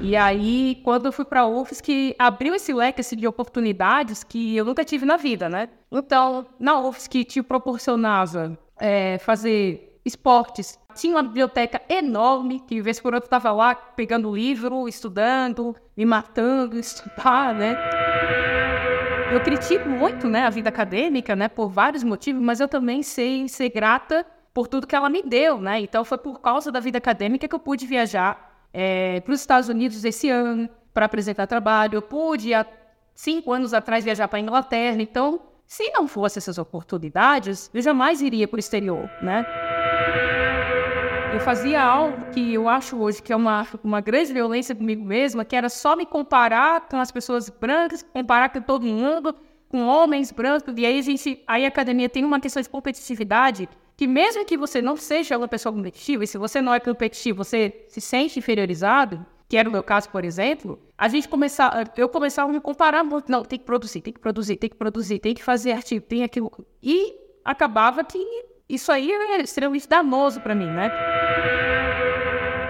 E aí, quando eu fui para a UFSC, abriu esse leque assim, de oportunidades que eu nunca tive na vida, né? Então, na UFSC te proporcionava é, fazer esportes. Tinha uma biblioteca enorme, que de vez por outra estava lá pegando livro, estudando, me matando, estudar, né? Eu critico muito né, a vida acadêmica, né, por vários motivos, mas eu também sei ser grata por tudo que ela me deu, né? Então foi por causa da vida acadêmica que eu pude viajar é, para os Estados Unidos esse ano para apresentar trabalho. Eu pude, há cinco anos atrás, viajar para a Inglaterra. Então, se não fosse essas oportunidades, eu jamais iria para o exterior, né? Eu fazia algo que eu acho hoje que é uma, uma grande violência comigo mesma, que era só me comparar com as pessoas brancas, comparar com todo mundo, com homens brancos, e aí a gente, aí a academia tem uma questão de competitividade que mesmo que você não seja uma pessoa competitiva, e se você não é competitivo, você se sente inferiorizado, que era o meu caso, por exemplo, a gente começar, eu começava a me comparar muito, não, tem que produzir, tem que produzir, tem que produzir, tem que fazer artigo, tem aquilo. E acabava que isso aí era extremamente danoso para mim, né?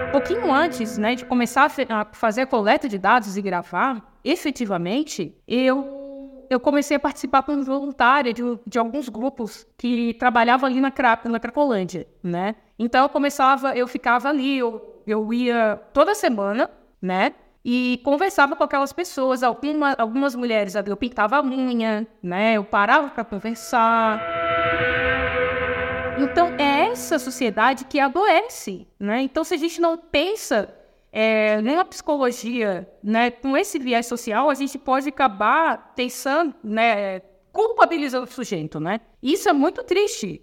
Um pouquinho antes, né, de começar a fazer a coleta de dados e gravar, efetivamente, eu eu comecei a participar como voluntária de, de alguns grupos que trabalhavam ali na, na Cracolândia, né? Então eu começava, eu ficava ali, eu, eu ia toda semana, né? E conversava com aquelas pessoas, algumas, algumas mulheres, eu pintava a unha, né? Eu parava para conversar. Então é essa sociedade que adoece, né? Então se a gente não pensa é, na psicologia, né, com esse viés social, a gente pode acabar pensando, né, culpabilizando o sujeito, né? Isso é muito triste.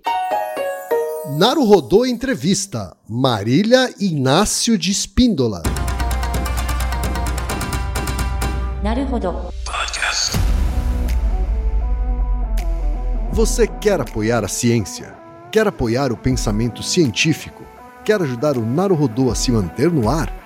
Naru Rodô Entrevista, Marília Inácio de Espíndola. Naruhodô. Você quer apoiar a ciência? Quer apoiar o pensamento científico? Quer ajudar o Naruhodô a se manter no ar?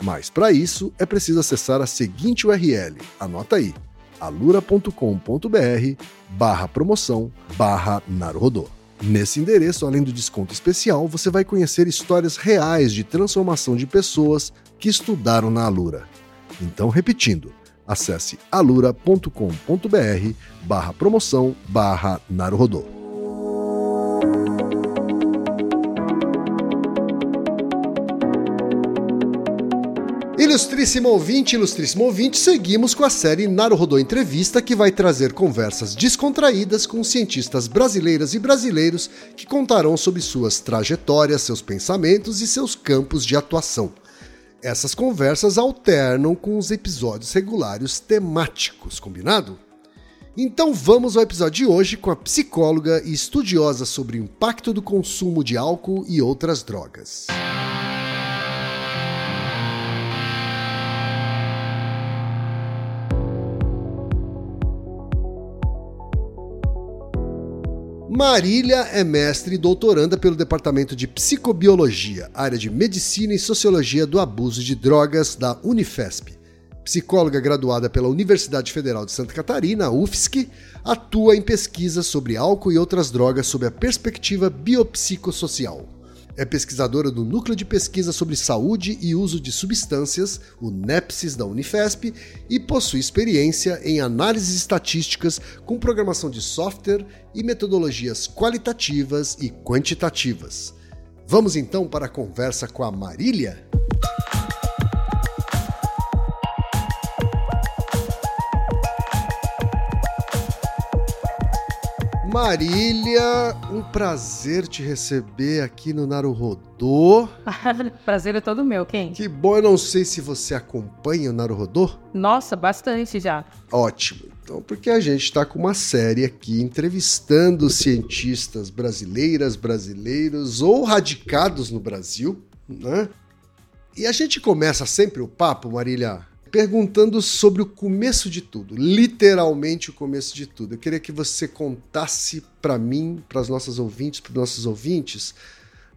Mas para isso é preciso acessar a seguinte URL, anota aí, alura.com.br barra promoção barra. Nesse endereço, além do desconto especial, você vai conhecer histórias reais de transformação de pessoas que estudaram na Alura. Então, repetindo, acesse alura.com.br barra promoção barra Naruhodô. Ilustríssimo ouvinte, ilustríssimo ouvinte, seguimos com a série Naruhodô Entrevista, que vai trazer conversas descontraídas com cientistas brasileiras e brasileiros que contarão sobre suas trajetórias, seus pensamentos e seus campos de atuação. Essas conversas alternam com os episódios regulares temáticos, combinado? Então vamos ao episódio de hoje com a psicóloga e estudiosa sobre o impacto do consumo de álcool e outras drogas. Marília é mestre e doutoranda pelo Departamento de Psicobiologia, área de Medicina e Sociologia do Abuso de Drogas da Unifesp. Psicóloga graduada pela Universidade Federal de Santa Catarina, UFSC, atua em pesquisa sobre álcool e outras drogas sob a perspectiva biopsicossocial. É pesquisadora do Núcleo de Pesquisa sobre Saúde e Uso de Substâncias, o NEPSIS da Unifesp, e possui experiência em análises estatísticas com programação de software e metodologias qualitativas e quantitativas. Vamos então para a conversa com a Marília? Marília, um prazer te receber aqui no Naruhodô. prazer é todo meu, quem? Que bom, eu não sei se você acompanha o Naruhodô. Nossa, bastante já. Ótimo. Então, porque a gente está com uma série aqui entrevistando cientistas brasileiras, brasileiros ou radicados no Brasil, né? E a gente começa sempre o papo, Marília, perguntando sobre o começo de tudo, literalmente o começo de tudo. Eu queria que você contasse para mim, para as nossas ouvintes, para os nossos ouvintes,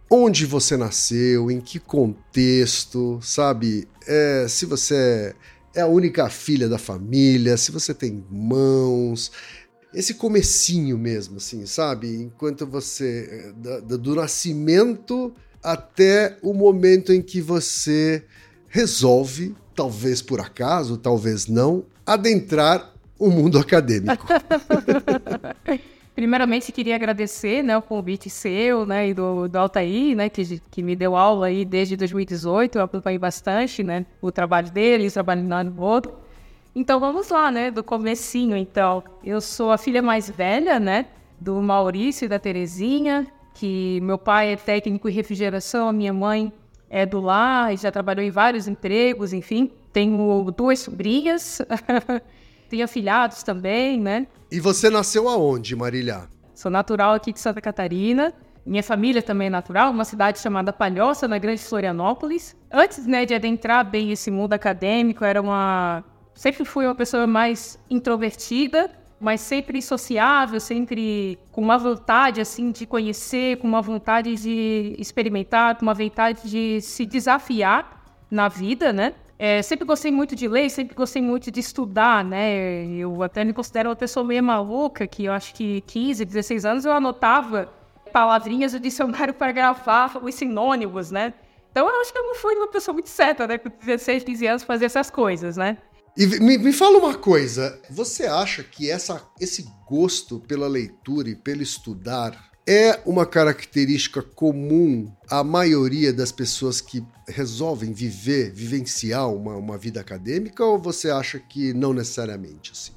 onde você nasceu, em que contexto, sabe? É, se você é a única filha da família, se você tem irmãos, esse comecinho mesmo, assim, sabe? Enquanto você do, do nascimento até o momento em que você resolve talvez por acaso, talvez não, adentrar o mundo acadêmico. Primeiramente, queria agradecer né, o convite seu né, e do, do Altair, né, que, que me deu aula aí desde 2018. Eu acompanhei bastante né, o trabalho dele, o trabalho do outro. Então, vamos lá, né, do comecinho, então. Eu sou a filha mais velha, né, do Maurício e da Terezinha, que meu pai é técnico em refrigeração, a minha mãe é do lar e já trabalhou em vários empregos, enfim. Tenho duas sobrinhas, tenho afilhados também, né? E você nasceu aonde, Marília? Sou natural aqui de Santa Catarina. Minha família também é natural, uma cidade chamada Palhoça, na Grande Florianópolis. Antes né, de adentrar bem esse mundo acadêmico, era uma. Sempre fui uma pessoa mais introvertida, mas sempre sociável, sempre com uma vontade assim de conhecer, com uma vontade de experimentar, com uma vontade de se desafiar na vida, né? É, sempre gostei muito de ler, sempre gostei muito de estudar, né? Eu até me considero uma pessoa meio maluca, que eu acho que 15, 16 anos eu anotava palavrinhas do dicionário para gravar os sinônimos, né? Então eu acho que eu não fui uma pessoa muito certa, né? Com 16, 15 anos fazer essas coisas, né? E me, me fala uma coisa, você acha que essa, esse gosto pela leitura e pelo estudar é uma característica comum à maioria das pessoas que resolvem viver, vivenciar uma, uma vida acadêmica, ou você acha que não necessariamente assim?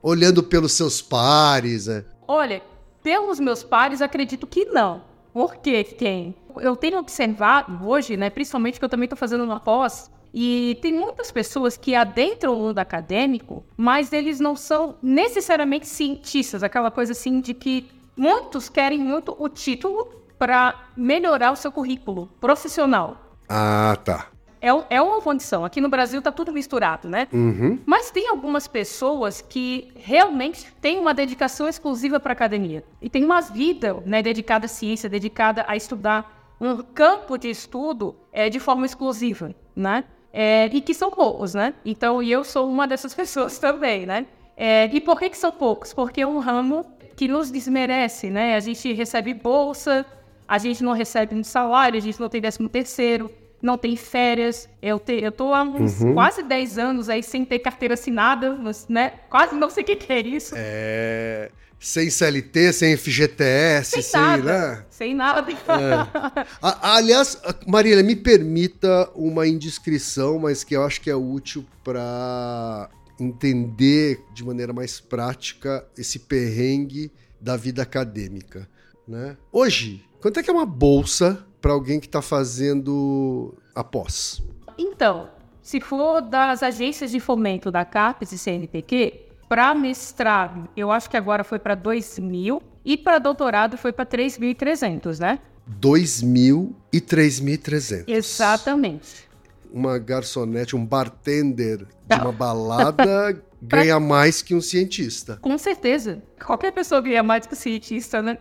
Olhando pelos seus pares. É... Olha, pelos meus pares, acredito que não. Por quê? Quem? Eu tenho observado hoje, né, principalmente que eu também estou fazendo uma pós e tem muitas pessoas que adentram o mundo acadêmico, mas eles não são necessariamente cientistas, aquela coisa assim de que muitos querem muito o título para melhorar o seu currículo profissional. Ah, tá. É, é uma condição. Aqui no Brasil tá tudo misturado, né? Uhum. Mas tem algumas pessoas que realmente têm uma dedicação exclusiva para academia. E tem uma vida né, dedicada à ciência, dedicada a estudar um campo de estudo é, de forma exclusiva, né? É, e que são poucos, né? Então, e eu sou uma dessas pessoas também, né? É, e por que, que são poucos? Porque é um ramo que nos desmerece, né? A gente recebe bolsa, a gente não recebe um salário, a gente não tem décimo terceiro, não tem férias. Eu, te, eu tô há uns uhum. quase 10 anos aí sem ter carteira assinada, né? Quase não sei o que, que é isso. É sem CLT, sem FGTS, sem, sem nada. Né? Sem nada. É. aliás, Marília, me permita uma indiscrição, mas que eu acho que é útil para entender de maneira mais prática esse perrengue da vida acadêmica. Né? Hoje, quanto é que é uma bolsa para alguém que está fazendo a pós? Então, se for das agências de fomento da CAPES e CNPq, para mestrado, eu acho que agora foi para 2.000 e para doutorado foi para 3.300, né? 2.000 e 3.300. Exatamente. Uma garçonete, um bartender de uma balada ganha mais que um cientista. Com certeza. Qualquer pessoa ganha mais que um cientista, né?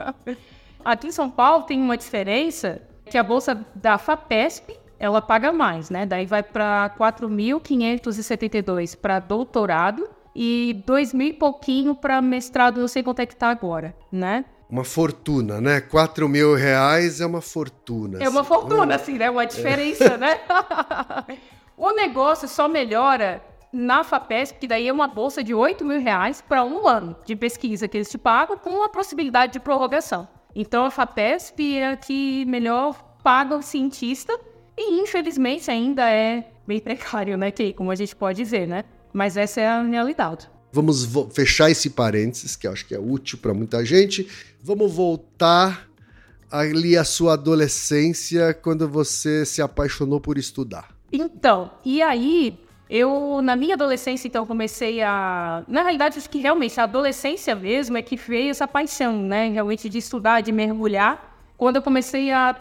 Aqui em São Paulo tem uma diferença que a bolsa da FAPESP ela paga mais, né? Daí vai para 4.572 para doutorado e 2 mil e pouquinho para mestrado, não sei quanto é que tá agora, né? Uma fortuna, né? 4 mil reais é uma fortuna. É uma assim, fortuna, né? assim, né? Uma diferença, é. né? o negócio só melhora na FAPESP, que daí é uma bolsa de 8 mil reais para um ano de pesquisa que eles te pagam com a possibilidade de prorrogação. Então a FAPESP é a que melhor paga o cientista e infelizmente ainda é bem precário, né, como a gente pode ver, né? Mas essa é a realidade. Vamos fechar esse parênteses, que acho que é útil para muita gente. Vamos voltar ali à sua adolescência, quando você se apaixonou por estudar. Então, e aí eu, na minha adolescência, então, comecei a. Na realidade, acho que realmente a adolescência mesmo é que veio essa paixão, né? Realmente de estudar, de mergulhar. Quando eu comecei a,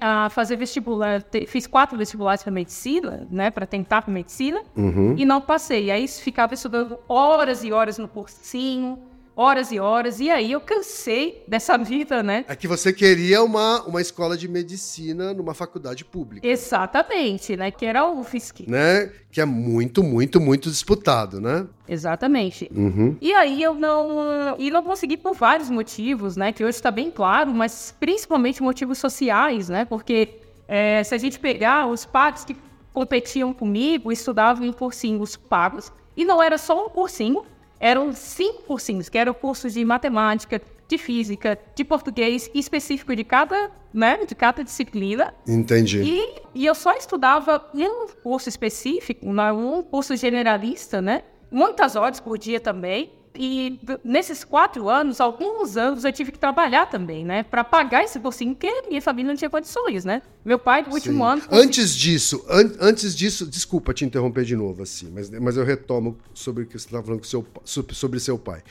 a fazer vestibular, fiz quatro vestibulares para medicina, né? Para tentar para medicina, uhum. e não passei. Aí ficava estudando horas e horas no cursinho horas e horas, e aí eu cansei dessa vida, né? É que você queria uma, uma escola de medicina numa faculdade pública. Exatamente, né? Que era o UFSC. Né? Que é muito, muito, muito disputado, né? Exatamente. Uhum. E aí eu não. E não consegui por vários motivos, né? Que hoje está bem claro, mas principalmente motivos sociais, né? Porque é, se a gente pegar os pagos que competiam comigo, estudavam em cursinhos pagos, e não era só um cursinho, eram cinco cursinhos, que eram cursos de matemática, de física, de português, específico de cada, né, de cada disciplina. Entendi. E, e eu só estudava um curso específico, um curso generalista, né? Muitas horas por dia também. E nesses quatro anos, alguns anos, eu tive que trabalhar também, né? Para pagar esse cursinho, porque minha família não tinha condições, né? Meu pai, no último Sim. ano. Antes disso, an antes disso, desculpa te interromper de novo, assim, mas, mas eu retomo sobre o que você estava falando com seu, sobre seu pai.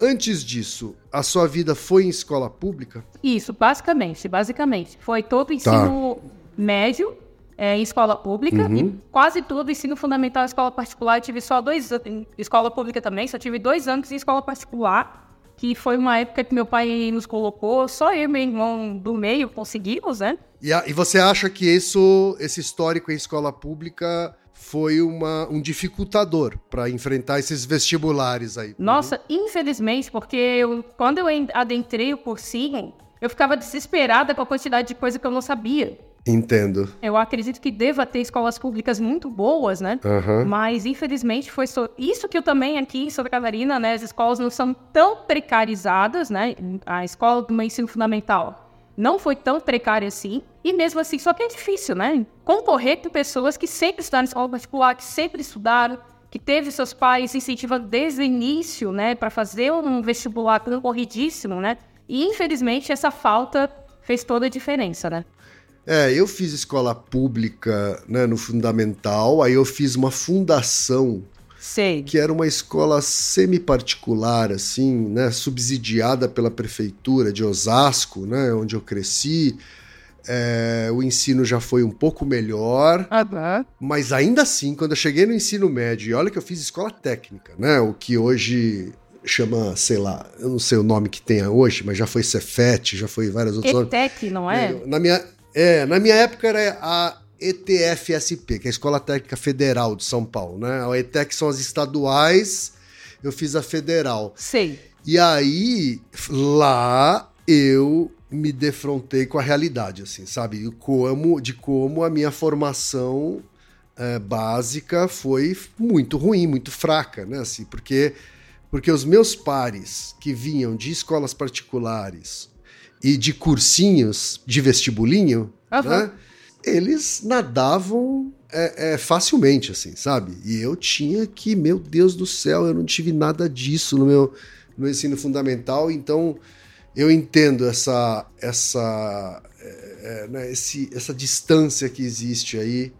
Antes disso, a sua vida foi em escola pública? Isso, basicamente, basicamente. Foi todo o ensino tá. médio é, em escola pública uhum. e quase tudo ensino fundamental em escola particular. Eu tive só dois anos em escola pública também, só tive dois anos em escola particular, que foi uma época que meu pai nos colocou, só eu e meu irmão do meio conseguimos, né? E, a, e você acha que isso, esse histórico em escola pública foi uma, um dificultador para enfrentar esses vestibulares aí? Nossa, uhum. infelizmente, porque eu, quando eu adentrei o cursinho, eu ficava desesperada com a quantidade de coisa que eu não sabia. Entendo. Eu acredito que deva ter escolas públicas muito boas, né? Uhum. Mas, infelizmente, foi só... isso que eu também aqui em Santa Catarina, né? As escolas não são tão precarizadas, né? A escola do meu ensino fundamental não foi tão precária assim. E mesmo assim, só que é difícil, né? Concorrer com pessoas que sempre estudaram em escola particular, que sempre estudaram, que teve seus pais incentivando desde o início, né? Para fazer um vestibular concorridíssimo, né? E, infelizmente, essa falta fez toda a diferença, né? É, eu fiz escola pública né, no fundamental, aí eu fiz uma fundação. Sei. Que era uma escola semi-particular, assim, né, subsidiada pela prefeitura de Osasco, né, onde eu cresci. É, o ensino já foi um pouco melhor, uhum. mas ainda assim, quando eu cheguei no ensino médio, e olha que eu fiz escola técnica, né, o que hoje chama, sei lá, eu não sei o nome que tem hoje, mas já foi Cefet, já foi várias outras. ETEC, não é? Na minha, é, na minha época era a ETFSP, que é a Escola Técnica Federal de São Paulo, né? A ETEC são as estaduais, eu fiz a federal. Sei. E aí, lá eu me defrontei com a realidade, assim, sabe? De como, de como a minha formação é, básica foi muito ruim, muito fraca, né? Assim, porque, porque os meus pares que vinham de escolas particulares e de cursinhos de vestibulinho, uhum. né? Eles nadavam é, é, facilmente, assim, sabe? E eu tinha que, meu Deus do céu, eu não tive nada disso no meu, no meu ensino fundamental, então eu entendo essa, essa, é, é, né, esse, essa distância que existe aí.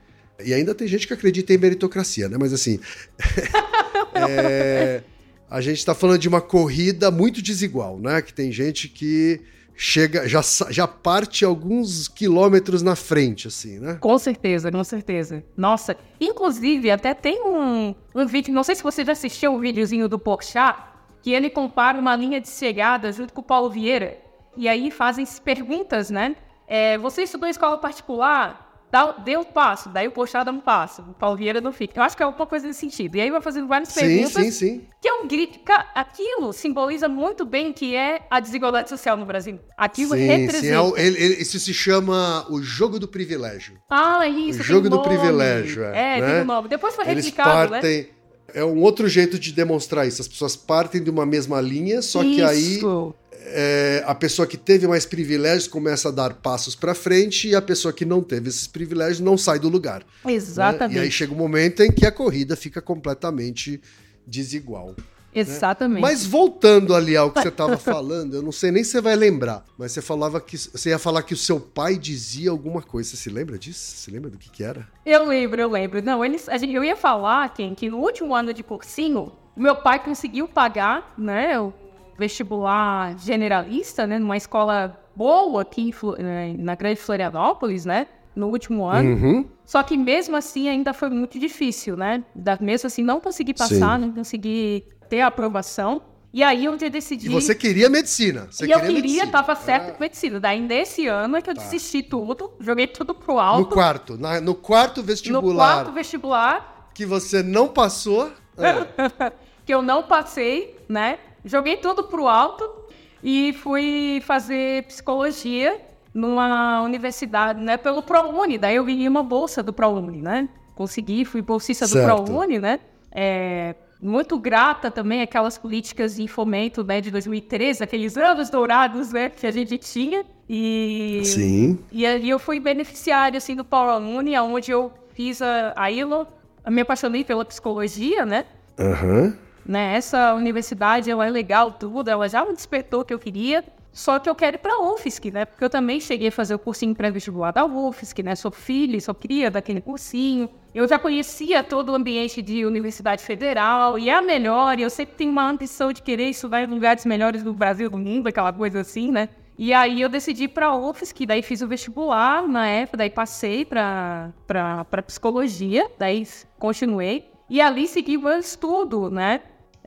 E ainda tem gente que acredita em meritocracia, né? Mas assim. é, a gente está falando de uma corrida muito desigual, né? Que tem gente que chega, já, já parte alguns quilômetros na frente, assim, né? Com certeza, com certeza. Nossa, inclusive, até tem um, um vídeo, não sei se você já assistiu o um videozinho do Porchat, que ele compara uma linha de chegada junto com o Paulo Vieira, e aí fazem perguntas, né? É, você estudou em escola particular? Dá, dê um passo, daí o Pochá dá um passo, o Paulo Vieira não fica. Eu acho que é alguma coisa nesse sentido. E aí vai fazendo várias Sim, perguntas. sim, sim. Que é um grito. Aquilo simboliza muito bem que é a desigualdade social no Brasil. Aquilo Sim, representa. sim, é o- ele- ele- isso se chama o jogo do privilégio. Ah, é isso. O jogo do privilégio, é, É, né? tem um nome. Depois foi Eles replicado, né? partem. É um outro jeito de demonstrar isso. As pessoas partem de uma mesma linha, só que aí Isso. É, a pessoa que teve mais privilégios começa a dar passos pra frente e a pessoa que não teve esses privilégios não sai do lugar. né? Exatamente. E aí chega um momento em que a corrida fica completamente desigual. Exatamente. Mas voltando ali ao que você estava falando, eu não sei nem se você vai lembrar, mas você falava que você ia falar que o seu pai dizia alguma coisa. Você se lembra disso? Você lembra do que, que era? Eu lembro, eu lembro. Não, eles, a gente, eu ia falar, Ken, que no último ano de cursinho, meu pai conseguiu pagar, né, vestibular generalista, né, numa escola boa aqui eh, na Grande Florianópolis, né, no último ano. Uhum. Só que mesmo assim ainda foi muito difícil, né? Da, mesmo assim não consegui passar, não consegui ter a aprovação. E aí onde eu decidi... E você queria medicina. Você e eu queria medicina. tava certo Ah, com medicina. Daí nesse ano é que eu Tá. desisti tudo, joguei tudo pro No alto. quarto, na- no quarto no vestibular quarto vestibular, que você não passou. ah, que eu não passei, né? Joguei tudo pro alto e fui fazer psicologia numa universidade, né? Pelo ProUni. Daí eu ganhei uma bolsa do ProUni, né? Consegui, fui bolsista do Certo. ProUni, né? É, muito grata também àquelas políticas de fomento, né? De 2013, aqueles anos dourados, né? Que a gente tinha. E... Sim. E ali eu fui beneficiária, assim, do ProUni, onde eu fiz a, a ILO. Eu me apaixonei pela psicologia, né? Aham. Né? Essa universidade, ela é legal, tudo, ela já me despertou o que eu queria. Só que eu quero ir para a UFSC, né? Porque eu também cheguei a fazer o cursinho pré-vestibular da UFSC, né? Sou filha, sou cria daquele cursinho. Eu já conhecia todo o ambiente de Universidade Federal e é a melhor. E eu sempre tenho uma ambição de querer estudar em lugares melhores do Brasil, do mundo, aquela coisa assim, né? E aí eu decidi para a UFSC, daí fiz o vestibular na época, daí passei para psicologia, daí continuei. E ali segui o meu estudo, né?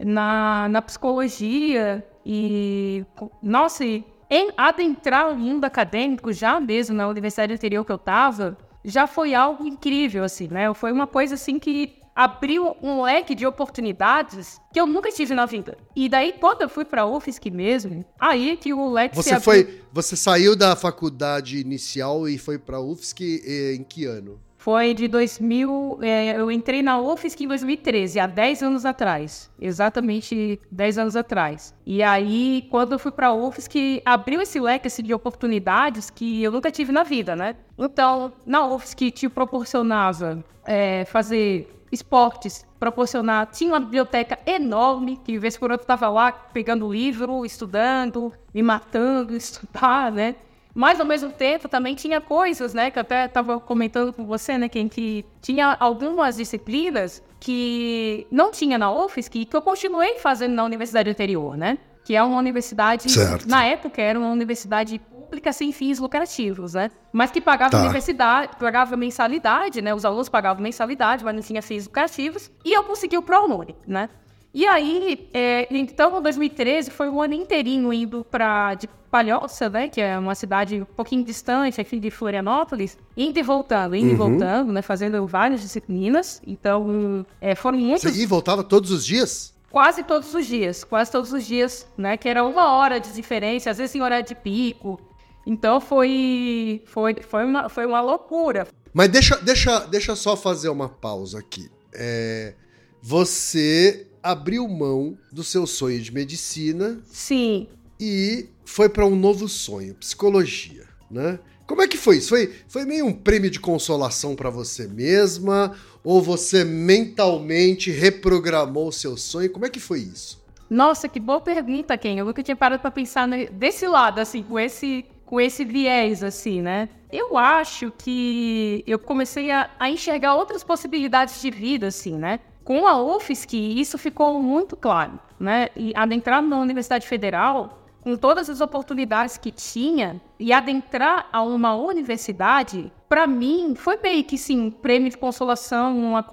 Na, na psicologia e... Nossa, e em adentrar o mundo acadêmico, já mesmo na universidade anterior que eu estava, já foi algo incrível, assim, né? Foi uma coisa, assim, que abriu um leque de oportunidades que eu nunca tive na vida. E daí, quando eu fui para a UFSC mesmo, aí que o leque se Você abriu. foi, você saiu da faculdade inicial e foi para UFSC eh, em que ano? Foi de 2000. é, eu entrei na UFSC em 2013, há 10 anos atrás. Exatamente 10 anos atrás. E aí, quando eu fui para a UFSC, abriu esse leque assim, de oportunidades que eu nunca tive na vida, né? Então, na UFSC te proporcionava é, fazer esportes, proporcionar. Tinha uma biblioteca enorme, que vez por outra estava lá pegando livro, estudando, me matando, estudar, né? Mas ao mesmo tempo também tinha coisas, né, que eu até estava comentando com você, né, que, que tinha algumas disciplinas que não tinha na UFSC que eu continuei fazendo na universidade anterior, né? Que é uma universidade, Certo. na época era uma universidade pública sem fins lucrativos, né? Mas que pagava Tá. universidade, pagava mensalidade, né? Os alunos pagavam mensalidade, mas não tinha fins lucrativos. E eu consegui o ProUni, né? E aí, é, então, em 2013, foi um ano inteirinho indo para de Palhoça, né? Que é uma cidade um pouquinho distante aqui de Florianópolis. Indo e voltando, indo e voltando, né? Fazendo várias disciplinas. Então, é, foram muitos Você ia e voltava todos os dias? quase todos os dias, quase todos os dias, né? Que era uma hora de diferença, às vezes em horário de pico. Então foi foi foi uma, foi uma loucura. Mas deixa, deixa, deixa eu só fazer uma pausa aqui. É, você abriu mão do seu sonho de medicina Sim. e foi para um novo sonho, psicologia, né? Como é que foi isso? Foi, foi meio um prêmio de consolação para você mesma? Ou você mentalmente reprogramou o seu sonho? Como é que foi isso? Nossa, que boa pergunta, Ken. Eu nunca tinha parado para pensar desse lado, assim, com esse com esse viés, assim, né? Eu acho que eu comecei a, a enxergar outras possibilidades de vida, assim, né? Com a UFSC, isso ficou muito claro, né? E adentrar na Universidade Federal, com todas as oportunidades que tinha, e adentrar a uma universidade, para mim, foi meio que, sim, um prêmio de consolação, uma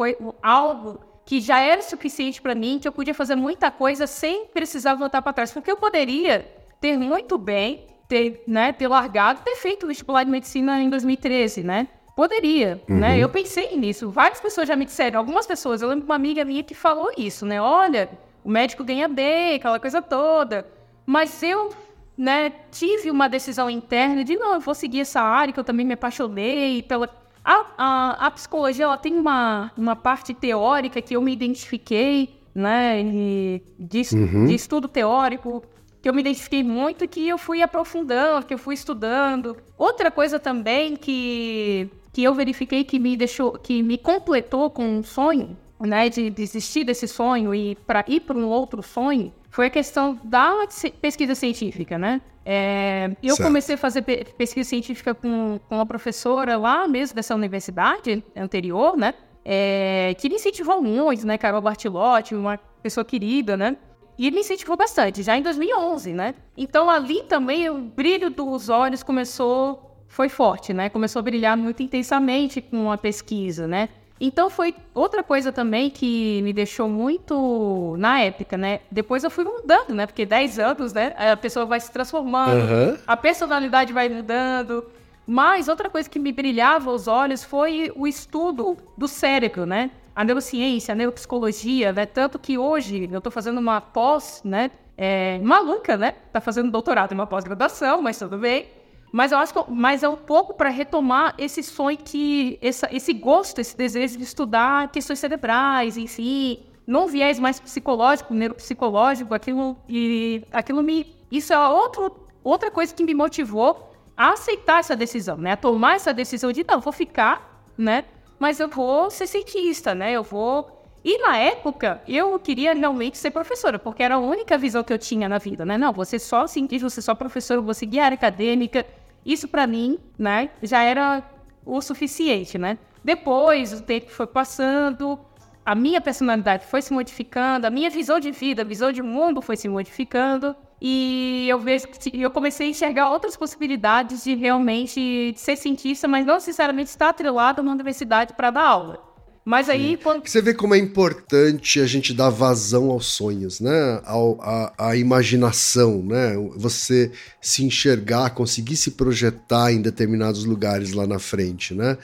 algo que já era suficiente para mim, que eu podia fazer muita coisa sem precisar voltar para trás. Porque eu poderia ter muito bem, ter, né, ter largado, ter feito o vestibular de medicina em 2013, né? Poderia, né? uhum. né? Eu pensei nisso. Várias pessoas já me disseram, algumas pessoas, eu lembro de uma amiga minha que falou isso, né? Olha, o médico ganha bem, aquela coisa toda. Mas eu, né, tive uma decisão interna de, não, eu vou seguir essa área que eu também me apaixonei pela... A, a, a psicologia, ela tem uma, uma parte teórica que eu me identifiquei, né, e de, uhum. de estudo teórico, que eu me identifiquei muito e que eu fui aprofundando, que eu fui estudando. Outra coisa também que que eu verifiquei que me deixou, que me completou com um sonho, né, de desistir desse sonho e para ir para um outro sonho, foi a questão da pesquisa científica, né? É, eu certo. comecei a fazer pesquisa científica com, com uma professora lá mesmo dessa universidade anterior, né? É, que me incentivou muito, né? Carol Bartilotti, uma pessoa querida, né? E me incentivou bastante, já em 2011, né? Então ali também o brilho dos olhos começou foi forte, né? Começou a brilhar muito intensamente com a pesquisa, né? Então foi outra coisa também que me deixou muito na época, né? Depois eu fui mudando, né? Porque 10 anos, né? A pessoa vai se transformando, uhum. a personalidade vai mudando. Mas outra coisa que me brilhava os olhos foi o estudo do cérebro, né? A neurociência, a neuropsicologia, né? Tanto que hoje eu estou fazendo uma pós, né? É, maluca, né? Tá fazendo doutorado em uma pós-graduação, mas tudo bem. Mas eu acho que mas é um pouco para retomar esse sonho que essa, esse gosto, esse desejo de estudar questões cerebrais si, não viés mais psicológico, neuropsicológico, aquilo e aquilo me isso é outro, outra coisa que me motivou a aceitar essa decisão, né? A tomar essa decisão de não, vou ficar, né? Mas eu vou ser cientista, né? Eu vou e na época, eu queria realmente ser professora, porque era a única visão que eu tinha na vida, né? Não, você só cientista, você só professora, você seguir área acadêmica. Isso para mim, né, já era o suficiente, né? Depois, o tempo foi passando, a minha personalidade foi se modificando, a minha visão de vida, a visão de mundo foi se modificando. E eu vejo eu comecei a enxergar outras possibilidades de realmente ser cientista, mas não necessariamente estar atrelado numa universidade para dar aula. Mas aí. Quando... Você vê como é importante a gente dar vazão aos sonhos, né? Ao, a, a imaginação, né? Você se enxergar, conseguir se projetar em determinados lugares lá na frente, né?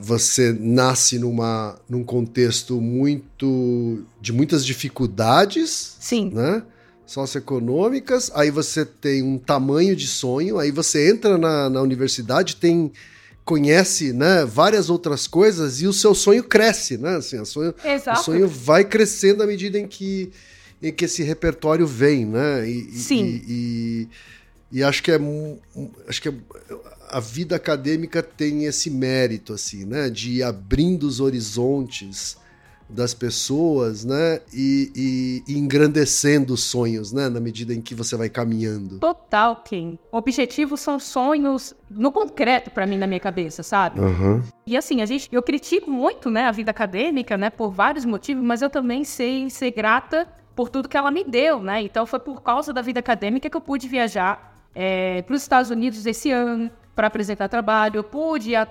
Você nasce numa, num contexto muito. de muitas dificuldades. Sim. Né? socioeconômicas, aí você tem um tamanho de sonho, aí você entra na, na universidade, tem conhece, né, várias outras coisas e o seu sonho cresce, né? Assim, sonho, o sonho vai crescendo à medida em que, em que esse repertório vem, né? E, Sim. E, e, e, acho que é acho que é, a vida acadêmica tem esse mérito, assim, né? De ir abrindo os horizontes das pessoas, né? E, e, e, engrandecendo os sonhos, né? Na medida em que você vai caminhando. Total, Kim. Objetivos são sonhos no concreto para mim na minha cabeça, sabe? Uhum. E assim, a gente, eu critico muito, né, a vida acadêmica, né, por vários motivos, mas eu também sei ser grata por tudo que ela me deu, né? Então foi por causa da vida acadêmica que eu pude viajar é, para os Estados Unidos esse ano para apresentar trabalho. Eu pude há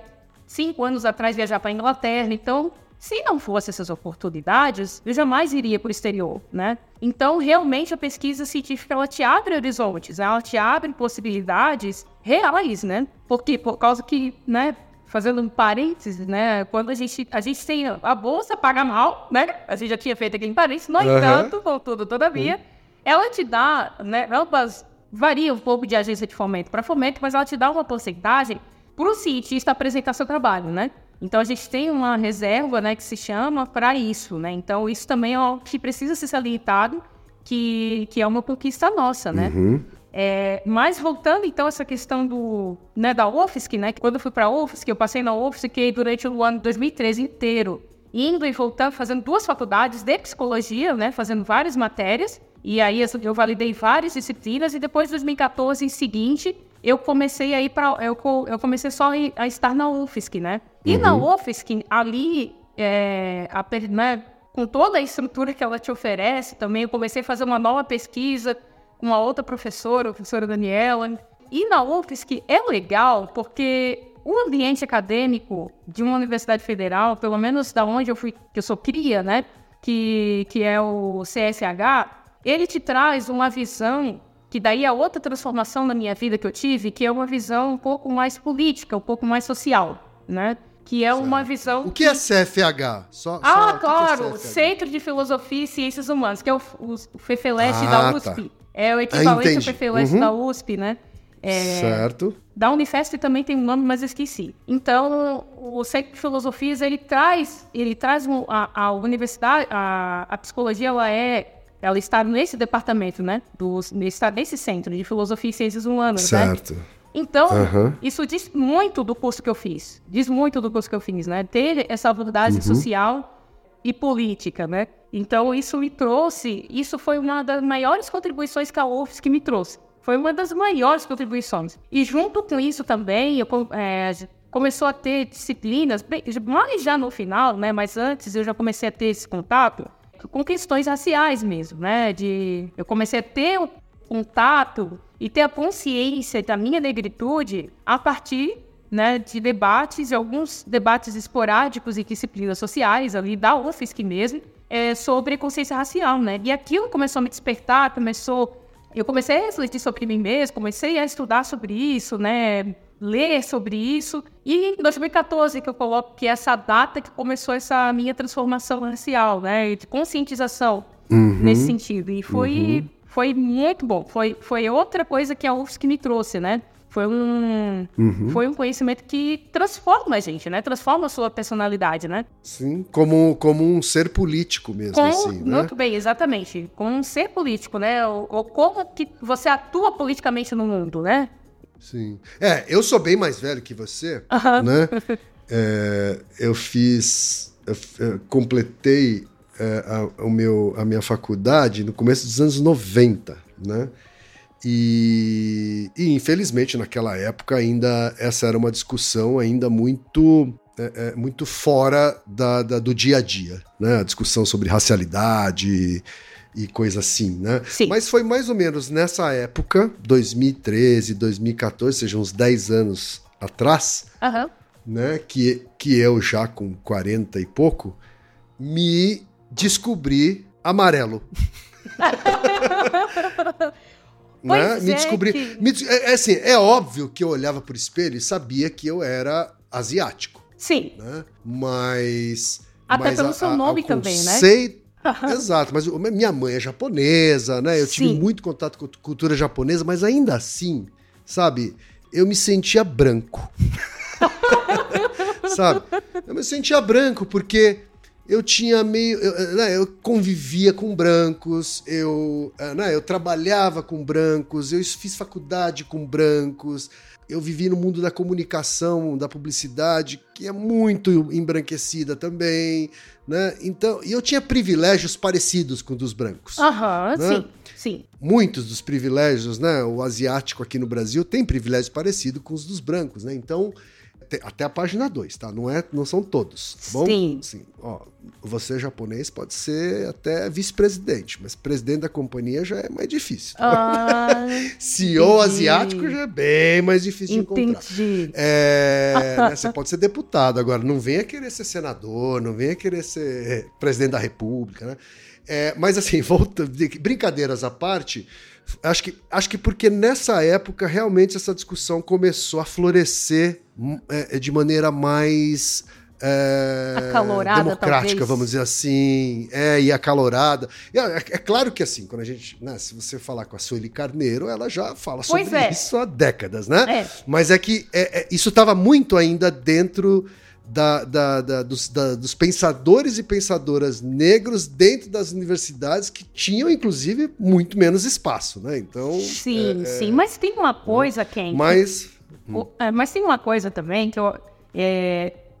cinco anos atrás viajar para a Inglaterra. Então se não fosse essas oportunidades, eu jamais iria para o exterior, né? Então, realmente, a pesquisa científica, ela te abre horizontes, ela te abre possibilidades reais, né? Porque, por causa que, né, fazendo um parênteses, né? Quando a gente, a gente tem a bolsa paga mal, né? A gente já tinha feito aqui em parênteses, no uhum. entanto, contudo, todavia, uhum. ela te dá, né? Ambas varia um pouco de agência de fomento para fomento, mas ela te dá uma porcentagem para o cientista apresentar seu trabalho, né? Então a gente tem uma reserva, né, que se chama para isso, né? Então isso também é o que precisa ser salientado, que, que é uma conquista nossa, né? Uhum. É, mas voltando então a essa questão do, né, da UFSC, né? Quando eu fui para a UFSC, eu passei na UFSC durante o ano de 2013 inteiro, indo e voltando, fazendo duas faculdades de psicologia, né? Fazendo várias matérias. E aí eu validei várias disciplinas e depois de 2014 em seguinte eu comecei a ir para eu, eu comecei só a estar na UFSC, né? E uhum. na UFSC, ali, é, a, né, com toda a estrutura que ela te oferece também, eu comecei a fazer uma nova pesquisa com uma outra professora, a professora Daniela. E na UFSC é legal porque o ambiente acadêmico de uma universidade federal, pelo menos da onde eu fui, que eu sou cria, né? Que, que é o CSH, ele te traz uma visão que daí a outra transformação na minha vida que eu tive, que é uma visão um pouco mais política, um pouco mais social, né? Que é uma visão. O que é CFH? Só, ah, só, claro, que é Centro de Filosofia e Ciências Humanas, que é o, o, o FEFELEST ah, da USP. Tá. É o equivalente ah, ao FEFELEST uhum. da USP, né? É, certo. Da Unifesp também tem um nome, mas eu esqueci. Então, o Centro de Filosofias, ele traz, ele traz a, a universidade, a, a psicologia, ela é ela está nesse departamento, né? Do, está nesse centro de filosofia e ciências humanas, né? certo. né? Então, uhum. isso diz muito do curso que eu fiz. Diz muito do curso que eu fiz, né? Ter essa abordagem uhum. social e política, né? Então, isso me trouxe... Isso foi uma das maiores contribuições que a UFSC me trouxe. Foi uma das maiores contribuições. E junto com isso também, eu, é, começou a ter disciplinas, mais já no final, né? Mas antes eu já comecei a ter esse contato com questões raciais mesmo, né? De, eu comecei a ter o contato e ter a consciência da minha negritude a partir né, de debates, alguns debates esporádicos em disciplinas sociais, ali da UFSC mesmo, é, sobre consciência racial, né? E aquilo começou a me despertar, começou... Eu comecei a refletir sobre mim mesmo, comecei a estudar sobre isso, né? Ler sobre isso. E em 2014 que eu coloco que é essa data que começou essa minha transformação racial, né? De conscientização uhum. nesse sentido. E foi... Uhum foi muito bom. Foi, foi outra coisa que a UFSC me trouxe, né? Foi um, uhum. foi um conhecimento que transforma a gente, né? Transforma a sua personalidade, né? Sim, como, como um ser político mesmo, com, assim, né? Muito bem, exatamente. Como um ser político, né? Ou, ou como que você atua politicamente no mundo, né? Sim. É, eu sou bem mais velho que você, uhum. né? É, eu fiz... Eu, eu completei é, a, o meu, a minha faculdade no começo dos anos 90, né? E, e, infelizmente naquela época ainda essa era uma discussão ainda muito é, é, muito fora da, da, do dia a dia, né? A discussão sobre racialidade e coisa assim, né? Sim. Mas foi mais ou menos nessa época, 2013, 2014, seja uns 10 anos atrás, uhum. né? Que, que eu já com 40 e pouco me descobri amarelo. né? Me é descobri. Me, é, é, assim, é óbvio que eu olhava pro espelho e sabia que eu era asiático. Sim. Né? Mas. Até mas pelo a, seu nome também, né? Exato, mas minha mãe é japonesa, né? Eu Sim. tive muito contato com a cultura japonesa, mas ainda assim, sabe, eu me sentia branco. sabe? Eu me sentia branco porque eu tinha meio. Eu, né, eu convivia com brancos, eu, eh, né, eu trabalhava com brancos, eu fiz faculdade com brancos, eu vivi no mundo da comunicação, da publicidade, que é muito embranquecida também, né? Então, e eu tinha privilégios parecidos com os dos brancos. Aham, né? sim, sim. Muitos dos privilégios, né? O asiático aqui no Brasil tem privilégios parecidos com os dos brancos, né? Então, até a página 2, tá? Não, é, não são todos, tá bom? Sim. Sim. Ó, você japonês pode ser até vice-presidente, mas presidente da companhia já é mais difícil. Ah, CEO asiático já é bem mais difícil entendi. de encontrar. É, né, você pode ser deputado, agora não venha querer ser senador, não venha querer ser presidente da república, né? É, mas assim, volta, brincadeiras à parte, acho que, acho que porque nessa época realmente essa discussão começou a florescer hum, é, é, de maneira mais é, democrática, talvez. vamos dizer assim, é, e acalorada. É, é, é, claro que assim, quando a gente, né, se você falar com a Sueli Carneiro, ela já fala sobre é. isso há décadas, né? É. Mas é que é, isso estava muito ainda dentro da, da, da, dos, dos, pensadores e pensadoras negros dentro das universidades que tinham, inclusive, muito menos espaço, né? Então. Sim, é, sim. Mas tem uma coisa, Ken. Mas. Hum. mas tem uma coisa também que eu,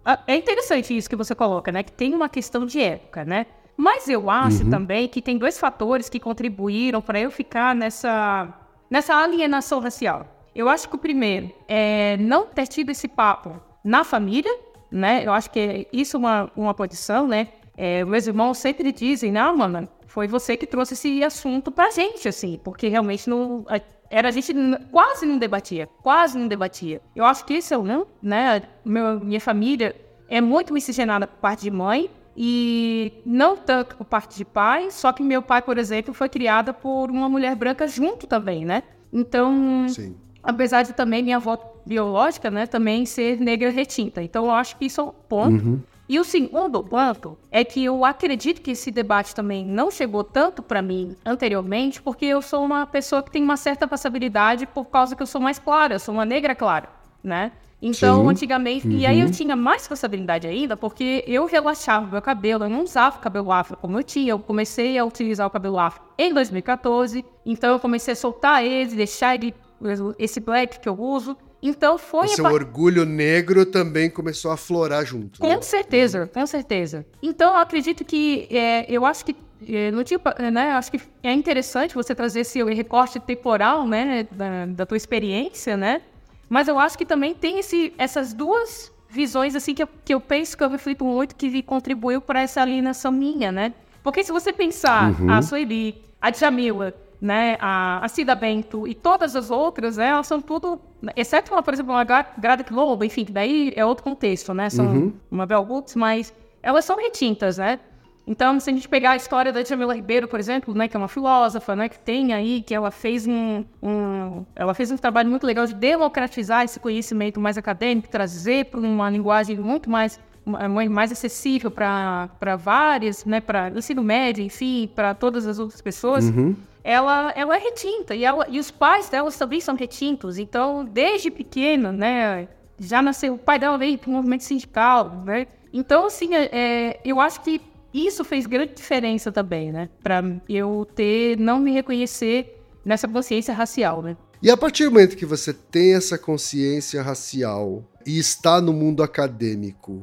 é, é interessante isso que você coloca, né? Que tem uma questão de época, né? Mas eu acho uhum. também que tem dois fatores que contribuíram para eu ficar nessa, nessa alienação racial. Eu acho que o primeiro é não ter tido esse papo na família, né? Eu acho que isso é uma, uma condição, né? É, meus irmãos sempre dizem, não, mano, foi você que trouxe esse assunto pra gente, assim, porque realmente não. Era a gente quase não debatia, quase não debatia. Eu acho que isso é não, né? Meu, minha família é muito miscigenada por parte de mãe e não tanto por parte de pai, só que meu pai, por exemplo, foi criada por uma mulher branca junto também, né? Então, Sim. apesar de também minha avó biológica, né, também ser negra retinta. Então, eu acho que isso é um ponto. Uhum. E o segundo ponto é que eu acredito que esse debate também não chegou tanto para mim anteriormente, porque eu sou uma pessoa que tem uma certa passabilidade por causa que eu sou mais clara, eu sou uma negra clara, né? Então, Sim. antigamente. Uhum. E aí eu uhum. tinha mais responsabilidade ainda, porque eu relaxava meu cabelo, eu não usava cabelo afro como eu tinha. Eu comecei a utilizar o cabelo afro em 2014. Então, eu comecei a soltar ele, deixar ele, esse black que eu uso. Então foi. O seu a... orgulho negro também começou a florar junto. Com né? certeza, com certeza. Então eu acredito que é, eu acho que é, não tinha, né? Acho que é interessante você trazer esse recorte temporal, né, da, da tua experiência, né? Mas eu acho que também tem esse, essas duas visões, assim, que eu, que eu penso que eu reflito muito, que contribuiu para essa alienação minha, né? Porque se você pensar uhum. a Sueli, a Djamila, né, a, a Cida Bento e todas as outras, né, elas são tudo, exceto, uma, por exemplo, uma Grada Globo, enfim, que daí é outro contexto, né, são uhum. uma Bell Books, mas elas são retintas, né? Então, se a gente pegar a história da Jamila Ribeiro, por exemplo, né, que é uma filósofa, né, que tem aí, que ela fez um, um, ela fez um trabalho muito legal de democratizar esse conhecimento mais acadêmico, trazer para uma linguagem muito mais mais acessível para várias, né, para ensino médio, enfim, para todas as outras pessoas. Uhum. Ela, ela é retinta e, ela, e os pais dela também são retintos. Então, desde pequena, né, já nasceu. O pai dela veio para o movimento sindical, né? Então, assim, é, é eu acho que isso fez grande diferença também, né? Para eu ter, não me reconhecer nessa consciência racial, né? E a partir do momento que você tem essa consciência racial e está no mundo acadêmico,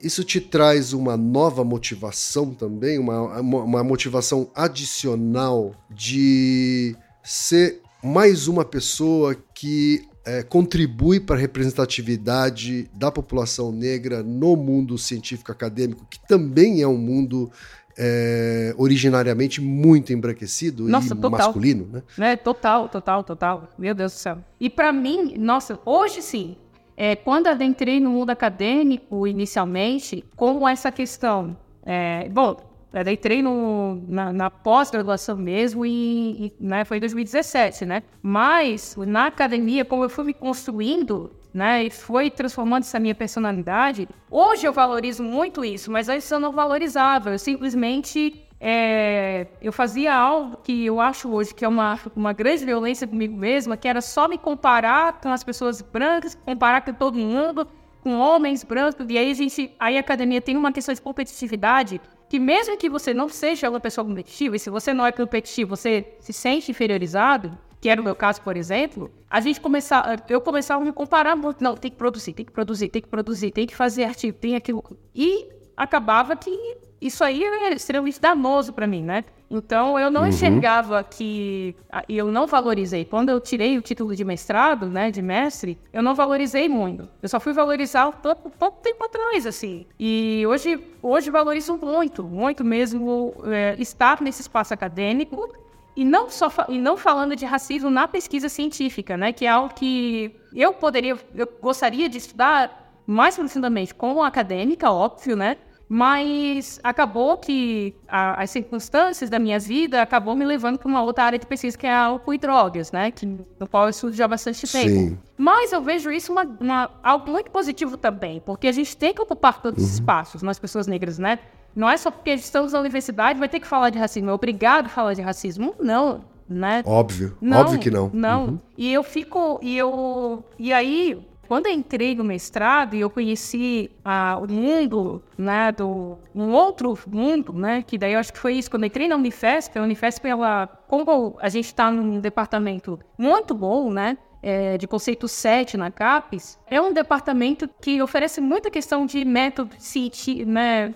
isso te traz uma nova motivação também, uma, uma motivação adicional de ser mais uma pessoa que é, contribui para a representatividade da população negra no mundo científico acadêmico, que também é um mundo é, originariamente muito embranquecido nossa, e total. masculino, né? É, total, total, total. Meu Deus do céu. E para mim, nossa, hoje sim, é, quando adentrei no mundo acadêmico inicialmente, como essa questão, é, bom, eu entrei no, na, na pós-graduação mesmo e, e né, foi em 2017, né? Mas na academia, como eu fui me construindo, né, e foi transformando essa minha personalidade, hoje eu valorizo muito isso, mas antes eu não valorizava, eu simplesmente é, eu fazia algo que eu acho hoje que é uma, uma grande violência comigo mesma, que era só me comparar com as pessoas brancas, comparar com todo mundo, com homens brancos, e aí a gente, aí a academia tem uma questão de competitividade que mesmo que você não seja uma pessoa competitiva, e se você não é competitivo, você se sente inferiorizado, que era o meu caso, por exemplo, a gente começava, eu começava a me comparar muito, não, tem que produzir, tem que produzir, tem que produzir, tem que fazer artigo, tem aquilo. E acabava que isso aí é extremamente danoso para mim, né? Então eu não uhum. enxergava que eu não valorizei. Quando eu tirei o título de mestrado, né, de mestre, eu não valorizei muito. Eu só fui valorizar pouco, pouco tempo atrás, assim. E hoje, hoje valorizo muito, muito mesmo é, estar nesse espaço acadêmico e não só e não falando de racismo na pesquisa científica, né, que é algo que eu poderia, eu gostaria de estudar mais profundamente como acadêmica, óbvio, né? Mas acabou que a, as circunstâncias da minha vida acabou me levando para uma outra área de pesquisa que é álcool e drogas, né? Que, no qual eu estudo já bastante tempo. Sim. Mas eu vejo isso uma, uma, algo muito positivo também, porque a gente tem que ocupar todos os uhum. espaços, nós pessoas negras, né? Não é só porque estamos na universidade vai ter que falar de racismo. É obrigado a falar de racismo. Não, né? Óbvio. Não, óbvio que não. Não. Uhum. E eu fico. E eu. E aí, quando eu entrei no mestrado e eu conheci ah, o mundo, né, do um outro mundo, né, que daí eu acho que foi isso quando eu entrei na Unifesp, a Unifesp ela, como a gente está num departamento muito bom, né, é, de conceito 7 na CAPES, é um departamento que oferece muita questão de método científico, né,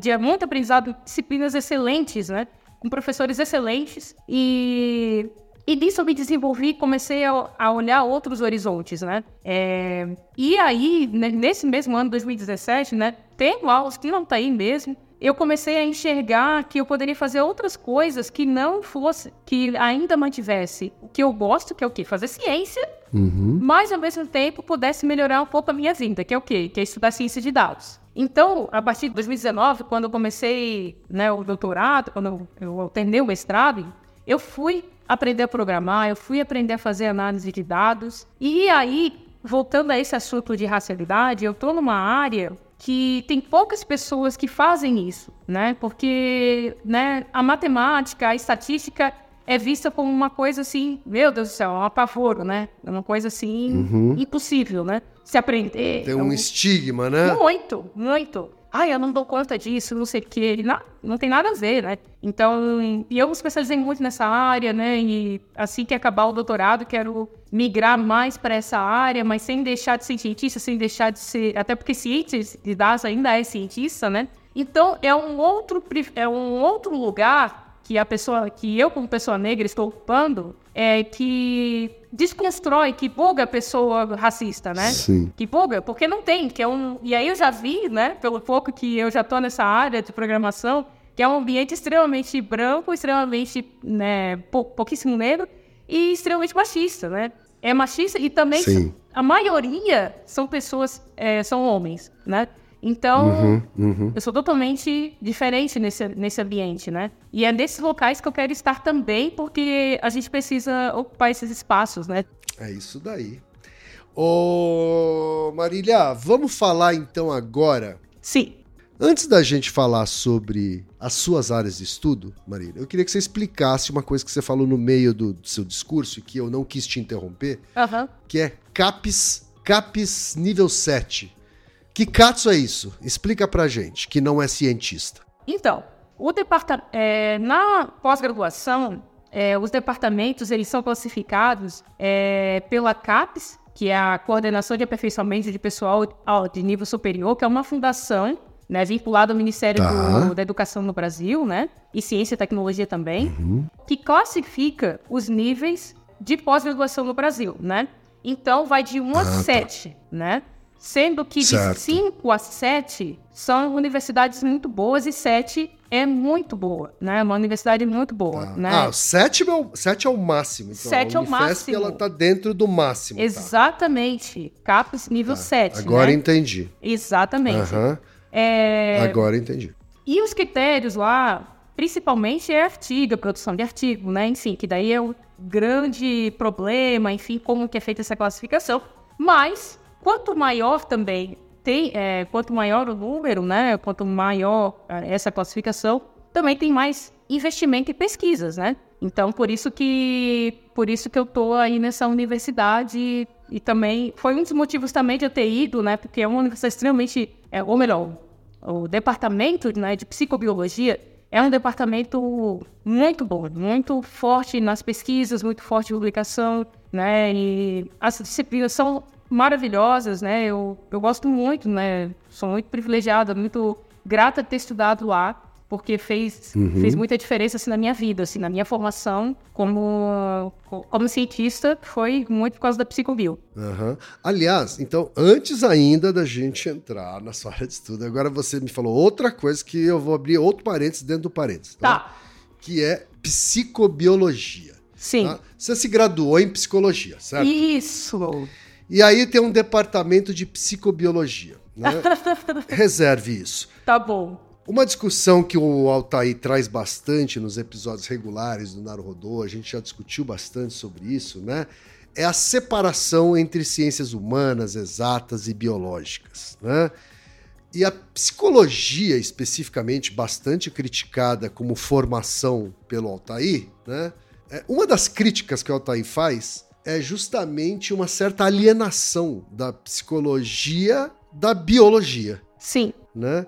de muito aprendizado, disciplinas excelentes, né, com professores excelentes. E e disso eu me desenvolvi e comecei a, a, olhar outros horizontes, né? É, e aí, nesse mesmo ano, 2017, né? Tendo aulas que não tá aí mesmo, eu comecei a enxergar que eu poderia fazer outras coisas que não fosse, que ainda mantivesse o que eu gosto, que é o quê? Fazer ciência, uhum. mas ao mesmo tempo pudesse melhorar um pouco a minha vida, que é o quê? Que é estudar ciência de dados. Então, a partir de 2019, quando eu comecei né, o doutorado, quando eu, terminei o mestrado, eu fui aprender a programar, eu fui aprender a fazer análise de dados. E aí, voltando a esse assunto de racialidade, eu estou numa área que tem poucas pessoas que fazem isso, né? Porque né, a matemática, a estatística é vista como uma coisa assim, meu Deus do céu, é um apavoro, né? É uma coisa assim uhum. impossível, né? Se aprender. Tem um, um estigma, né? Muito, muito ai, eu não dou conta disso, não sei o quê. Não, não tem nada a ver, né? Então, e eu me especializei muito nessa área, né? E assim que acabar o doutorado, quero migrar mais para essa área, mas sem deixar de ser cientista, sem deixar de ser. Até porque ciência de dados ainda é cientista, né? Então, é um outro, é um outro lugar que a pessoa, que eu como pessoa negra estou ocupando, é que desconstrói, que buga a pessoa racista, né? Sim. Que buga, porque não tem, que é um... E aí eu já vi, né, pelo pouco que eu já tô nessa área de programação, que é um ambiente extremamente branco, extremamente, né, pou, pouquíssimo negro e extremamente machista, né? É machista e também Sim. a maioria são pessoas, é, são homens, né? Então, uhum, uhum. eu sou totalmente diferente nesse, nesse ambiente, né? E é nesses locais que eu quero estar também, porque a gente precisa ocupar esses espaços, né? É isso daí. Ô, Marília, vamos falar então agora. Sim. Antes da gente falar sobre as suas áreas de estudo, Marília, eu queria que você explicasse uma coisa que você falou no meio do, do seu discurso e que eu não quis te interromper, uhum. que é CAPES, CAPES nível 7. Que Katsu é isso? Explica pra gente, que não é cientista. Então, o departamento, é, na pós-graduação, é, os departamentos eles são classificados é, pela CAPES, que é a Coordenação de Aperfeiçoamento de Pessoal de Nível Superior, que é uma fundação né, vinculada ao Ministério tá. do, da Educação no Brasil, né, e Ciência e Tecnologia também, uhum. que classifica os níveis de pós-graduação no Brasil, né? Então, vai de 1 ah, a 7, tá. né? Sendo que certo. de 5 a 7 são universidades muito boas e 7 é muito boa, né? É uma universidade muito boa, tá. né? Ah, 7 é, o, 7 é o máximo. Então, 7 é o máximo. ela tá dentro do máximo. Tá? Exatamente. Tá. CAPES nível tá. 7, Agora né? entendi. Exatamente. Uhum. É... Agora entendi. E os critérios lá, principalmente é artigo, a produção de artigo, né? Enfim, que daí é o grande problema, enfim, como que é feita essa classificação. Mas Quanto maior também tem, é, quanto maior o número, né, quanto maior é, essa classificação, também tem mais investimento em pesquisas, né? Então, por isso que por isso que eu tô aí nessa universidade e, e também foi um dos motivos também de eu ter ido, né? Porque é uma universidade extremamente, é, ou melhor, o departamento né, de psicobiologia é um departamento muito bom, muito forte nas pesquisas, muito forte em publicação, né? E as disciplinas são maravilhosas, né? Eu, eu gosto muito, né? Sou muito privilegiada, muito grata de ter estudado lá, porque fez, uhum. fez muita diferença assim, na minha vida, assim, na minha formação como, como cientista, foi muito por causa da psicobio. Uhum. Aliás, então, antes ainda da gente entrar na sua área de estudo, agora você me falou outra coisa que eu vou abrir outro parênteses dentro do parênteses. Tá. tá? Que é psicobiologia. Sim. Tá? Você se graduou em psicologia, certo? Isso. E aí tem um departamento de psicobiologia. Né? Reserve isso. Tá bom. Uma discussão que o Altair traz bastante nos episódios regulares do Naruhodô, a gente já discutiu bastante sobre isso, né? É a separação entre ciências humanas, exatas e biológicas, né? E a psicologia, especificamente, bastante criticada como formação pelo Altair, né? É, uma das críticas que o Altair faz é justamente uma certa alienação da psicologia da biologia. Sim. Né?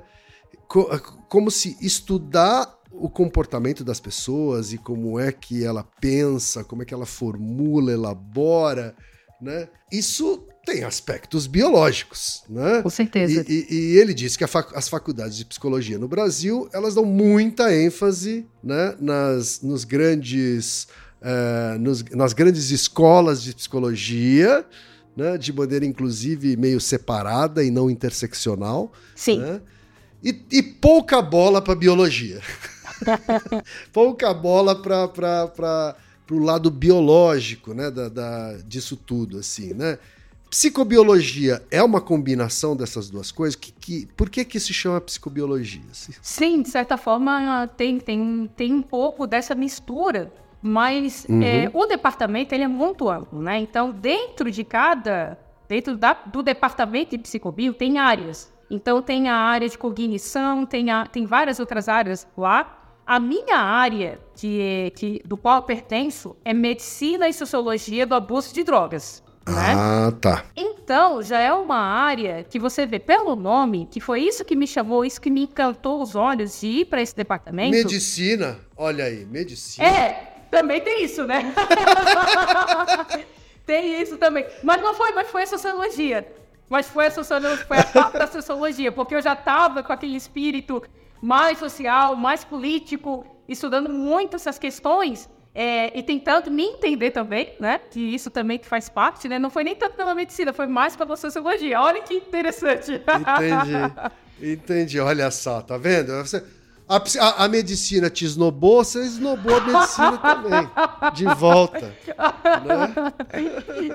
Como se estudar o comportamento das pessoas e como é que ela pensa, como é que ela formula, elabora, né? Isso tem aspectos biológicos, né? Com certeza. E, e, e ele disse que fac as faculdades de psicologia no Brasil elas dão muita ênfase, né, nas, nos grandes uh, nos, nas grandes escolas de psicologia, né, de maneira inclusive meio separada e não interseccional. Sim. Né, e, e pouca bola para biologia. pouca bola para o lado biológico né, da, da, disso tudo, assim, né? Psicobiologia é uma combinação dessas duas coisas? Que, que, por que, que se chama psicobiologia? Assim? Sim, de certa forma tem, tem, tem um pouco dessa mistura mas uhum. é, o departamento ele é muito amplo, né? Então, dentro de cada dentro da, do departamento de psicobio tem áreas. Então tem a área de cognição, tem, a, tem várias outras áreas lá. A minha área, que, que, do qual eu pertenço, é medicina e sociologia do abuso de drogas. Né? Ah, tá. Então, já é uma área que você vê pelo nome, que foi isso que me chamou, isso que me encantou os olhos de ir para esse departamento. Medicina, olha aí, medicina. É, também tem isso, né? tem isso também. Mas não foi, mas foi a sociologia. Mas foi a sociologia, foi a parte da sociologia, porque eu já estava com aquele espírito mais social, mais político, estudando muito essas questões é, e tentando me entender também, né? Que isso também faz parte, né? Não foi nem tanto pela medicina, foi mais pela sociologia. Olha que interessante. Entendi. Entendi. Olha só, tá vendo? Você, a, a, a, medicina te esnobou, você esnobou a medicina também. De volta. Né?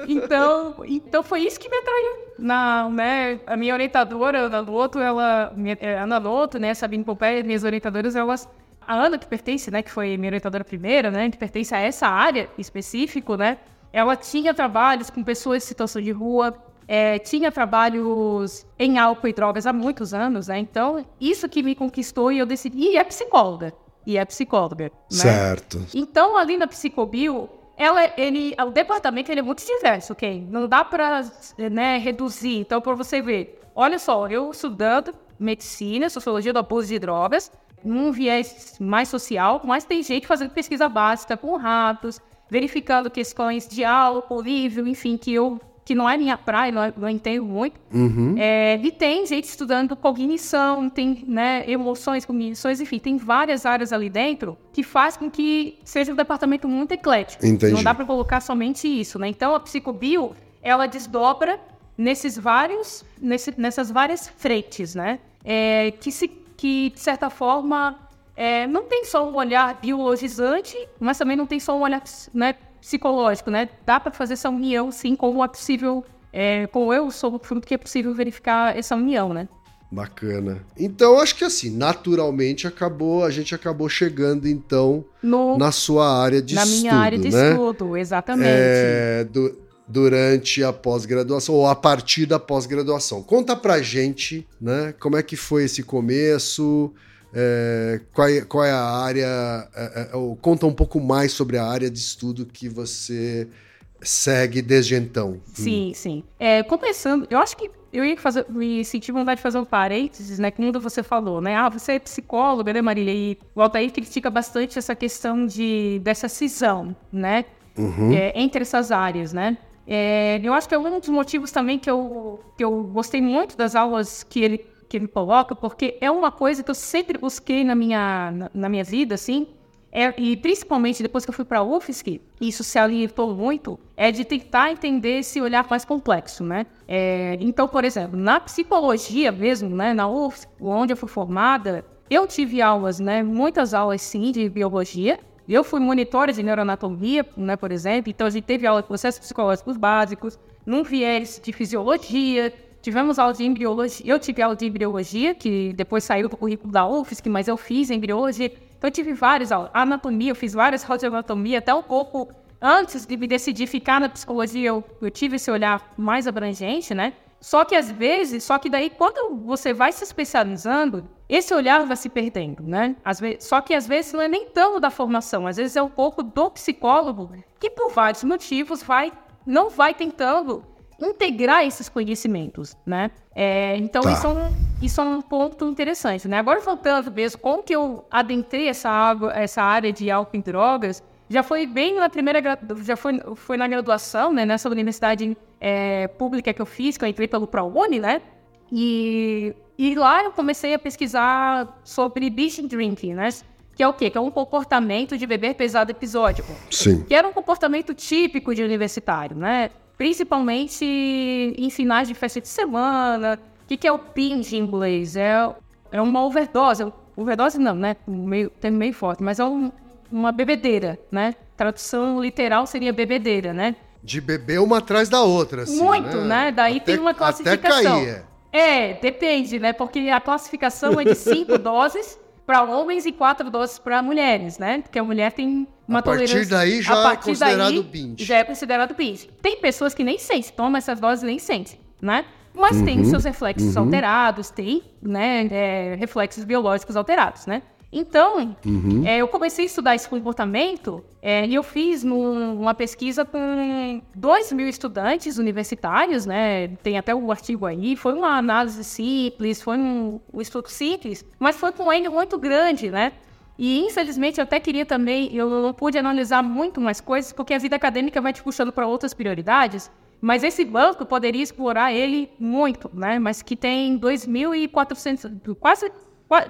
Então, então foi isso que me atraiu. Na, né, a minha orientadora, Ana Loto, ela. É, Ana Loto, né, Sabine Pompeia, minhas orientadoras, elas. A Ana, que pertence, né, que foi minha orientadora primeira, né, que pertence a essa área específico, né, ela tinha trabalhos com pessoas em situação de rua, é, tinha trabalhos em álcool e drogas há muitos anos, né? Então, isso que me conquistou e eu decidi. E é psicóloga. E é psicóloga. Né? Certo. Então, ali na Psicobio, ela, ele, o departamento ele é muito diverso, ok? Não dá para né, reduzir. Então, para você ver, olha só, eu estudando medicina, sociologia do abuso de drogas, num viés mais social, mas tem gente fazendo pesquisa básica com ratos, verificando questões de álcool, nível, enfim, que eu que não é minha praia, não, é, não entendo muito. Uhum. É, e tem gente estudando cognição, tem né, emoções, cognições, enfim, tem várias áreas ali dentro que faz com que seja um departamento muito eclético. Entendi. Não dá para colocar somente isso, né? Então, a psicobio, ela desdobra nesses vários, nesse, nessas várias frentes, né? É, que, se, que, de certa forma, é, não tem só um olhar biologizante, mas também não tem só um olhar né, psicológico, né? Dá para fazer essa união, sim, como é possível, é, como eu sou fruto que é possível verificar essa união, né? Bacana. Então, acho que assim, naturalmente acabou, a gente acabou chegando então no, na sua área de na estudo, Na minha área de né? estudo, exatamente. É, do, durante a pós-graduação ou a partir da pós-graduação. Conta pra gente, né? Como é que foi esse começo? É, qual, é, qual, é, a área? É, é conta um pouco mais sobre a área de estudo que você segue desde então. Sim, hum. sim. É, começando, eu acho que eu ia fazer, me sentir vontade de fazer um parênteses, né? Quando você falou, né? Ah, você é psicóloga, né, Marília? E o Altair critica bastante essa questão de, dessa cisão, né? Uhum. É, entre essas áreas, né? É, eu acho que é um dos motivos também que eu, que eu gostei muito das aulas que ele que ele coloca, porque é uma coisa que eu sempre busquei na minha, na, na minha vida, assim, é, e principalmente depois que eu fui para a UFSC, isso se alimentou muito, é de tentar entender esse olhar mais complexo, né? É, então, por exemplo, na psicologia mesmo, né, na UFSC, onde eu fui formada, eu tive aulas, né, muitas aulas sim de biologia. Eu fui monitora de neuroanatomia, né, por exemplo, então a gente teve aula de processos psicológicos básicos, num viés de fisiologia, Tivemos aula de embriologia. Eu tive aula de embriologia, que depois saiu do currículo da UFSC, mas eu fiz embriologia. Então, eu tive várias aulas. Anatomia, eu fiz várias aulas de anatomia, até um pouco antes de me decidir ficar na psicologia, eu, eu tive esse olhar mais abrangente, né? Só que às vezes, só que daí quando você vai se especializando, esse olhar vai se perdendo, né? Às vezes, só que às vezes não é nem tanto da formação, às vezes é um pouco do psicólogo que por vários motivos vai não vai tentando integrar esses conhecimentos, né? É, então, tá. isso, é um, isso é um ponto interessante, né? Agora, voltando mesmo, como que eu adentrei essa, água, essa área de álcool e drogas, já foi bem na primeira, já foi, foi na graduação, né? Nessa universidade é, pública que eu fiz, que eu entrei pelo ProUni, né? E, e lá eu comecei a pesquisar sobre binge drinking, né? Que é o quê? Que é um comportamento de beber pesado episódico. Sim. Que era um comportamento típico de universitário, né? Principalmente em finais de festa de semana. O que, que é o binge em inglês? É, é uma overdose. Overdose não, né? Meio, termo meio forte, mas é um, uma bebedeira, né? Tradução literal seria bebedeira, né? De beber uma atrás da outra, assim, Muito, né? né? Daí até, tem uma classificação. Até cair, é. é, depende, né? Porque a classificação é de cinco doses para homens e quatro doses para mulheres, né? Porque a mulher tem Uma a partir daí já é considerado binge. Já é considerado binge. Tem pessoas que nem sentem, tomam essas doses e nem sentem, né? Mas uhum, tem seus reflexos uhum. alterados, tem, né, é, reflexos biológicos alterados, né? Então, uhum. é, eu comecei a estudar esse comportamento é, e eu fiz num, uma pesquisa com 2 mil estudantes universitários, né? Tem até o artigo aí. Foi uma análise simples, foi um, um estudo simples, mas foi com um N muito grande, né? E, infelizmente, eu até queria também, eu não pude analisar muito mais coisas, porque a vida acadêmica vai te puxando para outras prioridades. Mas esse banco poderia explorar ele muito, né? Mas que tem 2.400, quase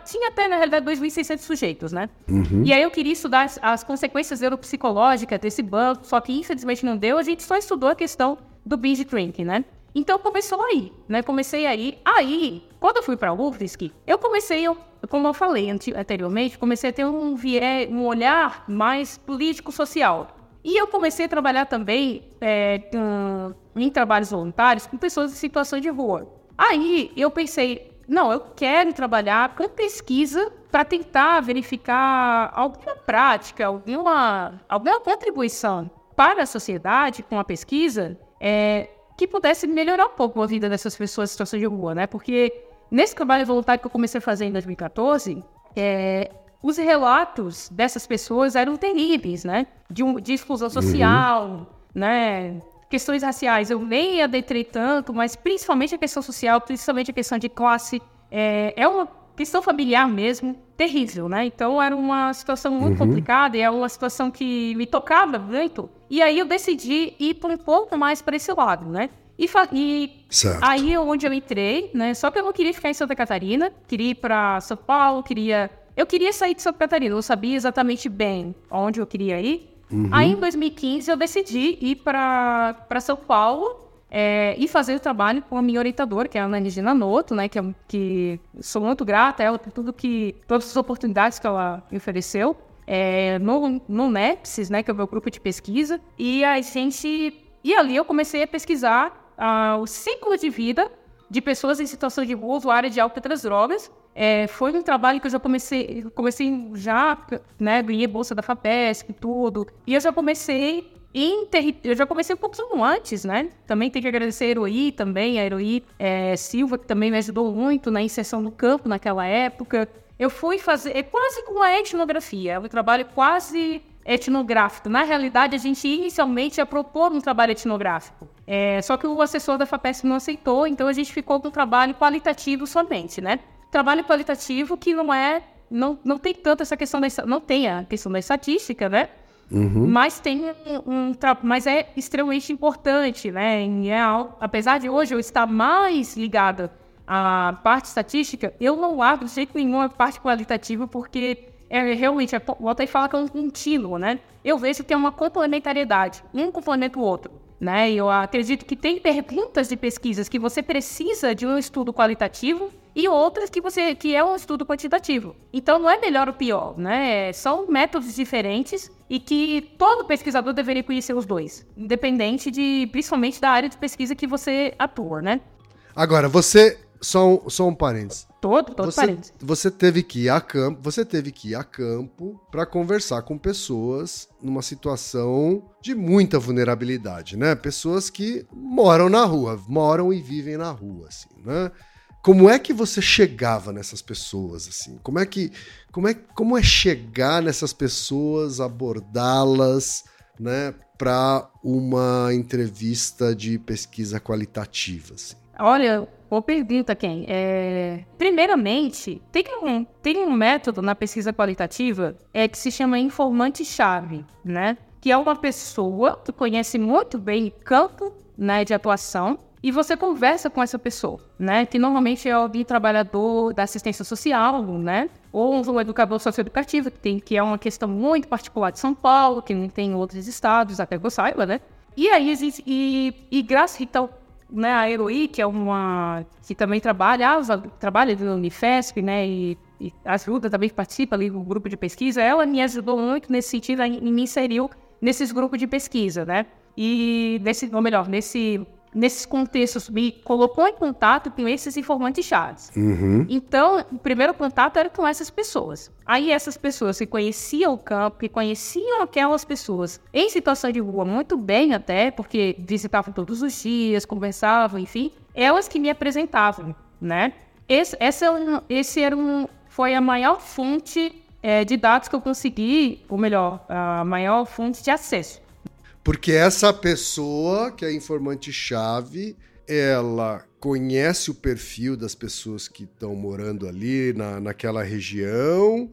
tinha até, na realidade, 2.600 sujeitos, né? Uhum. E aí eu queria estudar as, as, consequências neuropsicológicas desse banco, só que infelizmente não deu. A gente só estudou a questão do binge drinking, né? Então começou aí, né? Comecei aí. Aí, quando eu fui para UFSC, eu comecei, eu, como eu falei anteriormente, comecei a ter um, viés, um olhar mais político-social. E eu comecei a trabalhar também é, em trabalhos voluntários com pessoas em situação de rua. Aí eu pensei, não, eu quero trabalhar com pesquisa para tentar verificar alguma prática, alguma, alguma contribuição para a sociedade com a pesquisa é, que pudesse melhorar um pouco a vida dessas pessoas em situação de rua, né? Porque nesse trabalho voluntário que eu comecei a fazer em 2014, é, os relatos dessas pessoas eram terríveis, né? De, um, de exclusão social, uhum. né? questões raciais eu nem adentrei tanto, mas principalmente a questão social, principalmente a questão de classe, é, é uma questão familiar mesmo, terrível, né? Então era uma situação muito uhum. complicada e é uma situação que me tocava muito. E aí eu decidi ir por um pouco mais para esse lado, né? E, e aí é onde eu entrei, né? Só que eu não queria ficar em Santa Catarina, queria ir para São Paulo, queria. Eu queria sair de Santa Catarina, não sabia exatamente bem onde eu queria ir. Uhum. Aí, em 2015, eu decidi ir para São Paulo é, e fazer o trabalho com a minha orientadora, que é a Ana Regina Noto, né? Que, é, que sou muito grata a ela por tudo que... Todas as oportunidades que ela me ofereceu. É, no, no NEPSIS, né? Que é o meu grupo de pesquisa. E a gente... E ali eu comecei a pesquisar uh, o ciclo de vida de pessoas em situação de rua, usuárias de outras drogas, é, foi um trabalho que eu já comecei, comecei já, né, ganhei bolsa da FAPESP e tudo, e eu já comecei em eu já comecei um pouquinho antes, né? Também tenho que agradecer a Heroí também, a Heroí é, Silva, que também me ajudou muito na inserção no campo naquela época. Eu fui fazer, é quase como a etnografia, é um trabalho quase etnográfico. Na realidade, a gente inicialmente ia propor um trabalho etnográfico. É, só que o assessor da FAPESP não aceitou, então a gente ficou com um trabalho qualitativo somente, né? trabalho qualitativo que não é. Não, não tem tanto essa questão da. Não tem a questão da estatística, né? Uhum. Mas tem um, um, mas é extremamente importante, né? E é algo, apesar de hoje eu estar mais ligada à parte estatística, eu não largo de jeito nenhum a parte qualitativa, porque é realmente, é, volta e fala que é um contínuo, né? Eu vejo que tem uma complementariedade, um complementa o outro. Né? Eu acredito que tem perguntas de pesquisas que você precisa de um estudo qualitativo e outras que você que é um estudo quantitativo. Então não é melhor ou pior, né? São métodos diferentes e que todo pesquisador deveria conhecer os dois, independente de principalmente da área de pesquisa que você atua, né? Agora, você só um, só um parênteses. Todo, todo você, parênteses. Você teve que ir a campo, você teve que ir a campo para conversar com pessoas numa situação de muita vulnerabilidade, né? Pessoas que moram na rua, moram e vivem na rua, assim, né? Como é que você chegava nessas pessoas assim? Como é que como é como é chegar nessas pessoas, abordá-las, né, para uma entrevista de pesquisa qualitativa assim? Olha, Boa pergunta, Ken. É... Primeiramente, tem um, tem um método na pesquisa qualitativa é, que se chama informante-chave, né? Que é uma pessoa que conhece muito bem o campo né, de atuação e você conversa com essa pessoa, né? Que normalmente é alguém trabalhador da assistência social, né? Ou um educador socioeducativo, que, tem, que é uma questão muito particular de São Paulo, que não tem em outros estados, até que eu saiba, né? E aí, e, e graças, então, né, a Heroí, que é uma que também trabalha, trabalha no Unifesp, né, e, e ajuda também participa ali do grupo de pesquisa, ela me ajudou muito nesse sentido e me inseriu nesses grupos de pesquisa, né? E nesse, ou melhor, nesse nesses contextos, me colocou em contato com esses informantes chaves. Uhum. Então, o primeiro contato era com essas pessoas. Aí, essas pessoas que conheciam o campo, que conheciam aquelas pessoas em situação de rua muito bem até, porque visitavam todos os dias, conversavam, enfim, elas que me apresentavam, né? Esse, essa, esse era um, foi a maior fonte é, de dados que eu consegui, ou melhor, a maior fonte de acesso. Porque essa pessoa, que é informante-chave, ela conhece o perfil das pessoas que estão morando ali na, naquela região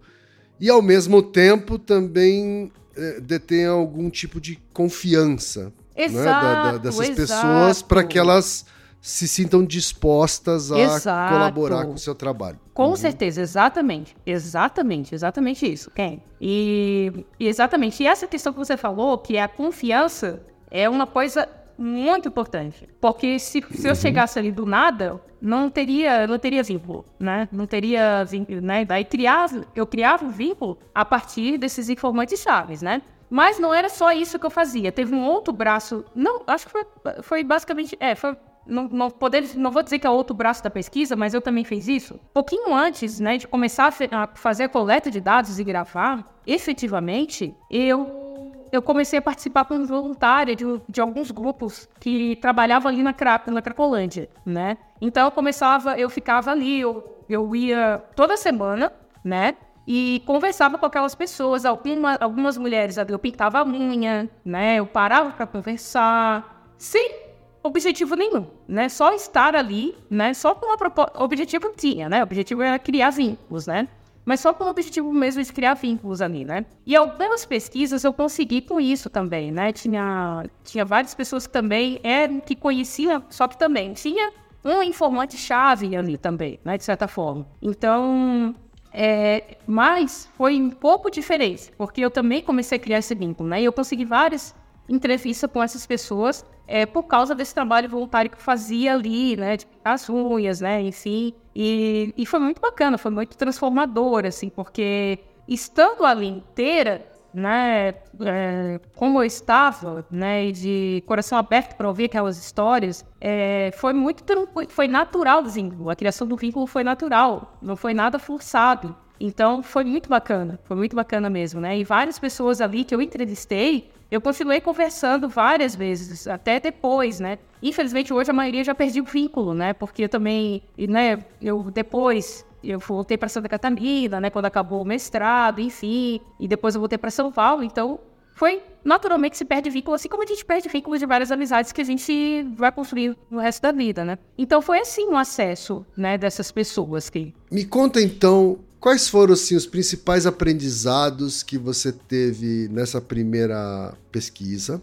e, ao mesmo tempo, também é, detém algum tipo de confiança exato, né, da, da, dessas exato. pessoas para que elas se sintam dispostas a Exato. colaborar com o seu trabalho. Com Uhum. certeza, exatamente. Exatamente, exatamente isso, Ken. E, e exatamente, e essa questão que você falou, que é a confiança, é uma coisa muito importante. Porque se, se eu chegasse ali do nada, não teria, não teria vínculo, né? Não teria vínculo, né? Daí criava, eu criava um vínculo a partir desses informantes chaves, né? Mas não era só isso que eu fazia. Teve um outro braço. Não, acho que foi, foi basicamente. É, foi. Não, não, poder, não vou dizer que é outro braço da pesquisa, mas eu também fiz isso. Pouquinho antes né, de começar a, a fazer a coleta de dados e gravar, efetivamente, eu, eu comecei a participar como voluntária de, de alguns grupos que trabalhavam ali na, na Cracolândia, né? Então eu começava, eu ficava ali, eu, eu ia toda semana, né? E conversava com aquelas pessoas, alguma, algumas mulheres eu pintava a unha, né? Eu parava para conversar, sem objetivo nenhum, né? Só estar ali, né? Só com uma proposta. Objetivo tinha, né? O objetivo era criar vínculos, né? Mas só com o objetivo mesmo de criar vínculos ali, né? E algumas pesquisas eu consegui com isso também, né? Tinha, tinha várias pessoas que também eram, que conheciam, só que também tinha um informante-chave ali também, né? De certa forma. Então, é, mas foi um pouco diferente, porque eu também comecei a criar esse vínculo, né? E eu consegui várias entrevistas com essas pessoas é, por causa desse trabalho voluntário que eu fazia ali, né? De pintar as unhas, né? Enfim. E, e foi muito bacana, foi muito transformador, assim, porque estando ali inteira, né? é, como eu estava, né? De coração aberto para ouvir aquelas histórias, é, foi muito foi natural vínculo. A criação do vínculo foi natural, não foi nada forçado. Então foi muito bacana, foi muito bacana mesmo, né? E várias pessoas ali que eu entrevistei, eu continuei conversando várias vezes, até depois, né? Infelizmente hoje a maioria já perdi o vínculo, né? Porque eu também, né? Eu depois eu voltei para Santa Catarina, né? Quando acabou o mestrado, enfim, e depois eu voltei para São Paulo, então foi naturalmente se perde vínculo, assim como a gente perde vínculo de várias amizades que a gente vai construir no resto da vida, né? Então foi assim o acesso, né? Dessas pessoas que Me conta então quais foram assim, os principais aprendizados que você teve nessa primeira pesquisa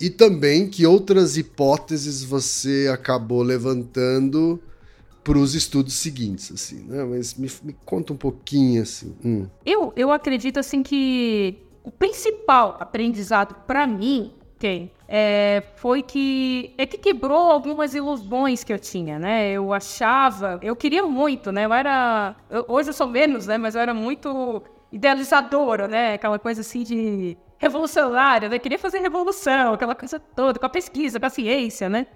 e também que outras hipóteses você acabou levantando para os estudos seguintes, assim, né? Mas me, me conta um pouquinho assim. Hum. Eu, eu acredito assim que o principal aprendizado para mim, Ken, é, foi que é que quebrou algumas ilusões que eu tinha, né? Eu achava, eu queria muito, né? Eu era, eu- hoje eu sou menos, né? Mas eu era muito idealizadora, né? Aquela coisa assim de revolucionária, né? Queria fazer revolução, aquela coisa toda, com a pesquisa, com a ciência, né?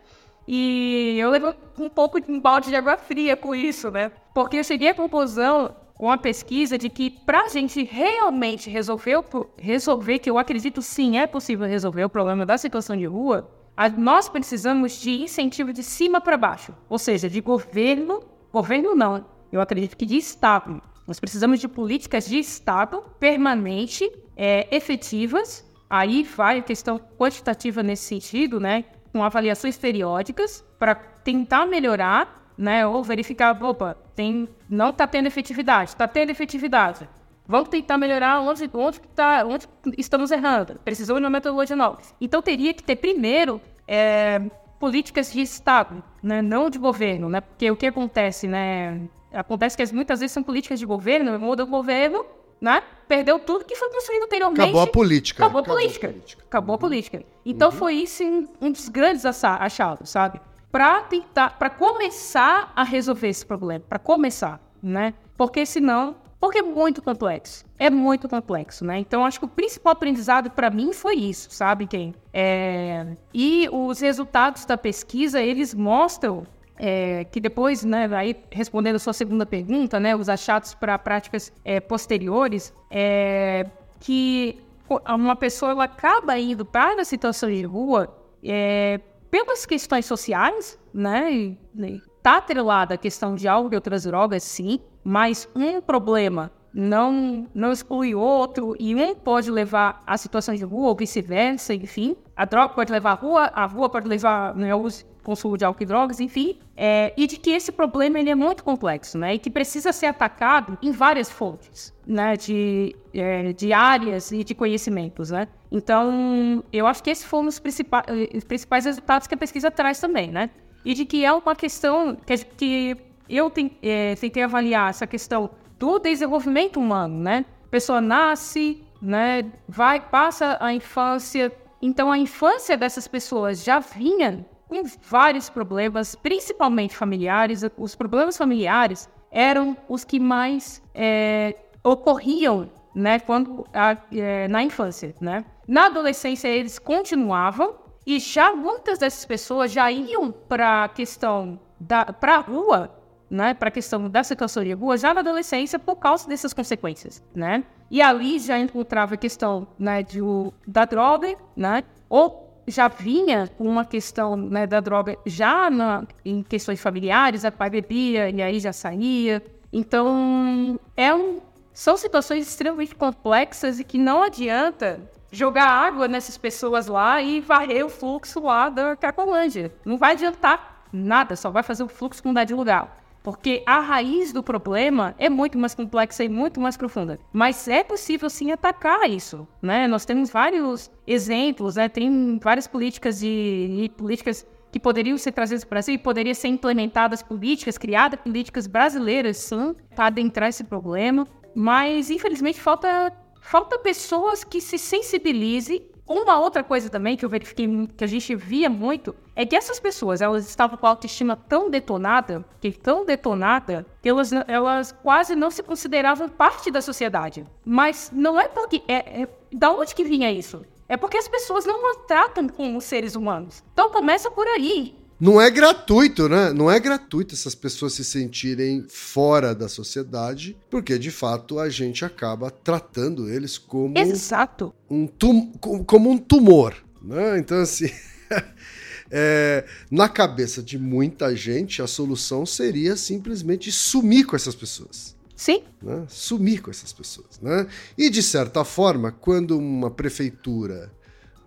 E eu levei um pouco de um balde de água fria com isso, né? Porque eu cheguei à conclusão com a pesquisa de que para a gente realmente resolver, resolver, que eu acredito sim é possível resolver o problema da situação de rua, nós precisamos de incentivo de cima para baixo, ou seja, de governo, governo não, eu acredito que de Estado. Nós precisamos de políticas de Estado permanente, é, efetivas. Aí vai a questão quantitativa nesse sentido, né? Com avaliações periódicas para tentar melhorar né? Ou verificar, opa, tem, não está tendo efetividade, está tendo efetividade. Vamos tentar melhorar onde, onde, tá, onde estamos errando. Precisamos de uma metodologia nova. Então teria que ter primeiro é, políticas de Estado, né? não de governo, né? Porque o que acontece, né? Acontece que as- muitas vezes são políticas de governo, muda o governo, né? Perdeu tudo que foi construído anteriormente. Acabou a política. Acabou a política. Acabou a política. Então foi isso um- dos grandes acha- achados, sabe? Para tentar, para começar a resolver esse problema, para começar, né? Porque senão Porque é muito complexo. É muito complexo, né? Então, acho que o principal aprendizado para mim foi isso, sabe, quem? É... E os resultados da pesquisa, eles mostram é, que depois, né, aí respondendo a sua segunda pergunta, né, os achados para práticas é, posteriores, é, que uma pessoa ela acaba indo para a situação de rua é, pelas questões sociais, né, e, e tá atrelada a questão de álcool e outras drogas, sim, mas um problema não, não exclui outro e um pode levar à situação de rua ou vice-versa, enfim. A droga pode levar à rua, a rua pode levar né, consumo de álcool e drogas, enfim. É, e de que esse problema ele é muito complexo, né? E que precisa ser atacado em várias fontes, né? De, é, de áreas e de conhecimentos, né? Então, eu acho que esses foram os principais, os principais resultados que a pesquisa traz também, né? E de que é uma questão que, que eu é, tentei avaliar essa questão do desenvolvimento humano, né? A pessoa nasce, né? Vai, passa a infância. Então, a infância dessas pessoas já vinha com vários problemas, principalmente familiares. Os problemas familiares eram os que mais é, ocorriam, né? Quando a, é, na infância, né? Na adolescência eles continuavam e já muitas dessas pessoas já iam para a questão da para a rua né, para a questão da de rua já na adolescência por causa dessas consequências, né? E ali já encontrava a questão né, de, da droga, né? Ou já vinha com uma questão né, da droga já na, em questões familiares, a pai bebia e aí já saía. Então, é um, são situações extremamente complexas e que não adianta jogar água nessas pessoas lá e varrer o fluxo lá da Cacolândia. Não vai adiantar nada, só vai fazer o fluxo mudar de lugar. Porque a raiz do problema é muito mais complexa e muito mais profunda. Mas é possível sim atacar isso, né? Nós temos vários exemplos, né? Tem várias políticas de, políticas que poderiam ser trazidas para o Brasil e poderiam ser implementadas políticas, criadas políticas brasileiras, sim, para adentrar esse problema. Mas, infelizmente, falta, falta pessoas que se sensibilizem uma outra coisa também que eu verifiquei, que a gente via muito, é que essas pessoas, elas estavam com a autoestima tão detonada, que tão detonada, que elas, elas quase não se consideravam parte da sociedade. Mas não é porque... É, é, da onde que vinha isso? É porque as pessoas não as tratam como seres humanos. Então começa por aí. Não é gratuito, né? Não é gratuito essas pessoas se sentirem fora da sociedade, porque de fato a gente acaba tratando eles como Exato. um tum como um tumor, né? Então assim, é, na cabeça de muita gente a solução seria simplesmente sumir com essas pessoas. Sim. Né? Sumir com essas pessoas, né? E de certa forma, quando uma prefeitura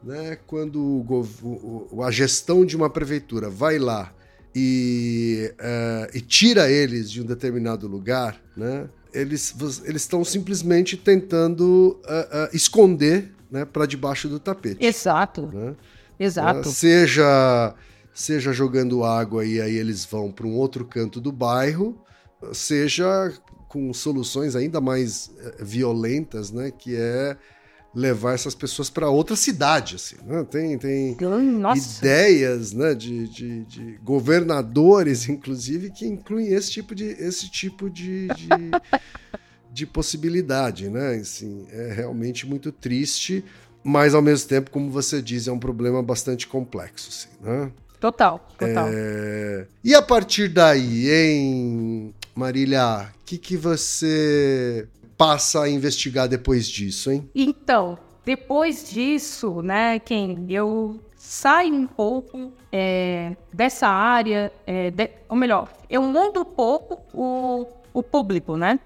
né, quando o, o, a gestão de uma prefeitura vai lá e, uh, e, tira eles de um determinado lugar, né, eles estão simplesmente tentando uh, uh, esconder né, para debaixo do tapete. Exato. Né? Exato. seja, seja jogando água e aí eles vão para um outro canto do bairro, seja com soluções ainda mais violentas, né, que é levar essas pessoas para outra cidade, assim, né? Tem, tem ideias, né, de, de, de, governadores, inclusive, que incluem esse tipo de, esse tipo de, de, de possibilidade, né? Assim, é realmente muito triste, mas ao mesmo tempo, como você diz, é um problema bastante complexo, assim, né? Total, total. É... E a partir daí, hein, Marília, o que, que você passa a investigar depois disso, hein? Então, depois disso, né, quem eu saio um pouco é, dessa área, é, de, ou melhor, eu mudo um pouco o, o público, né?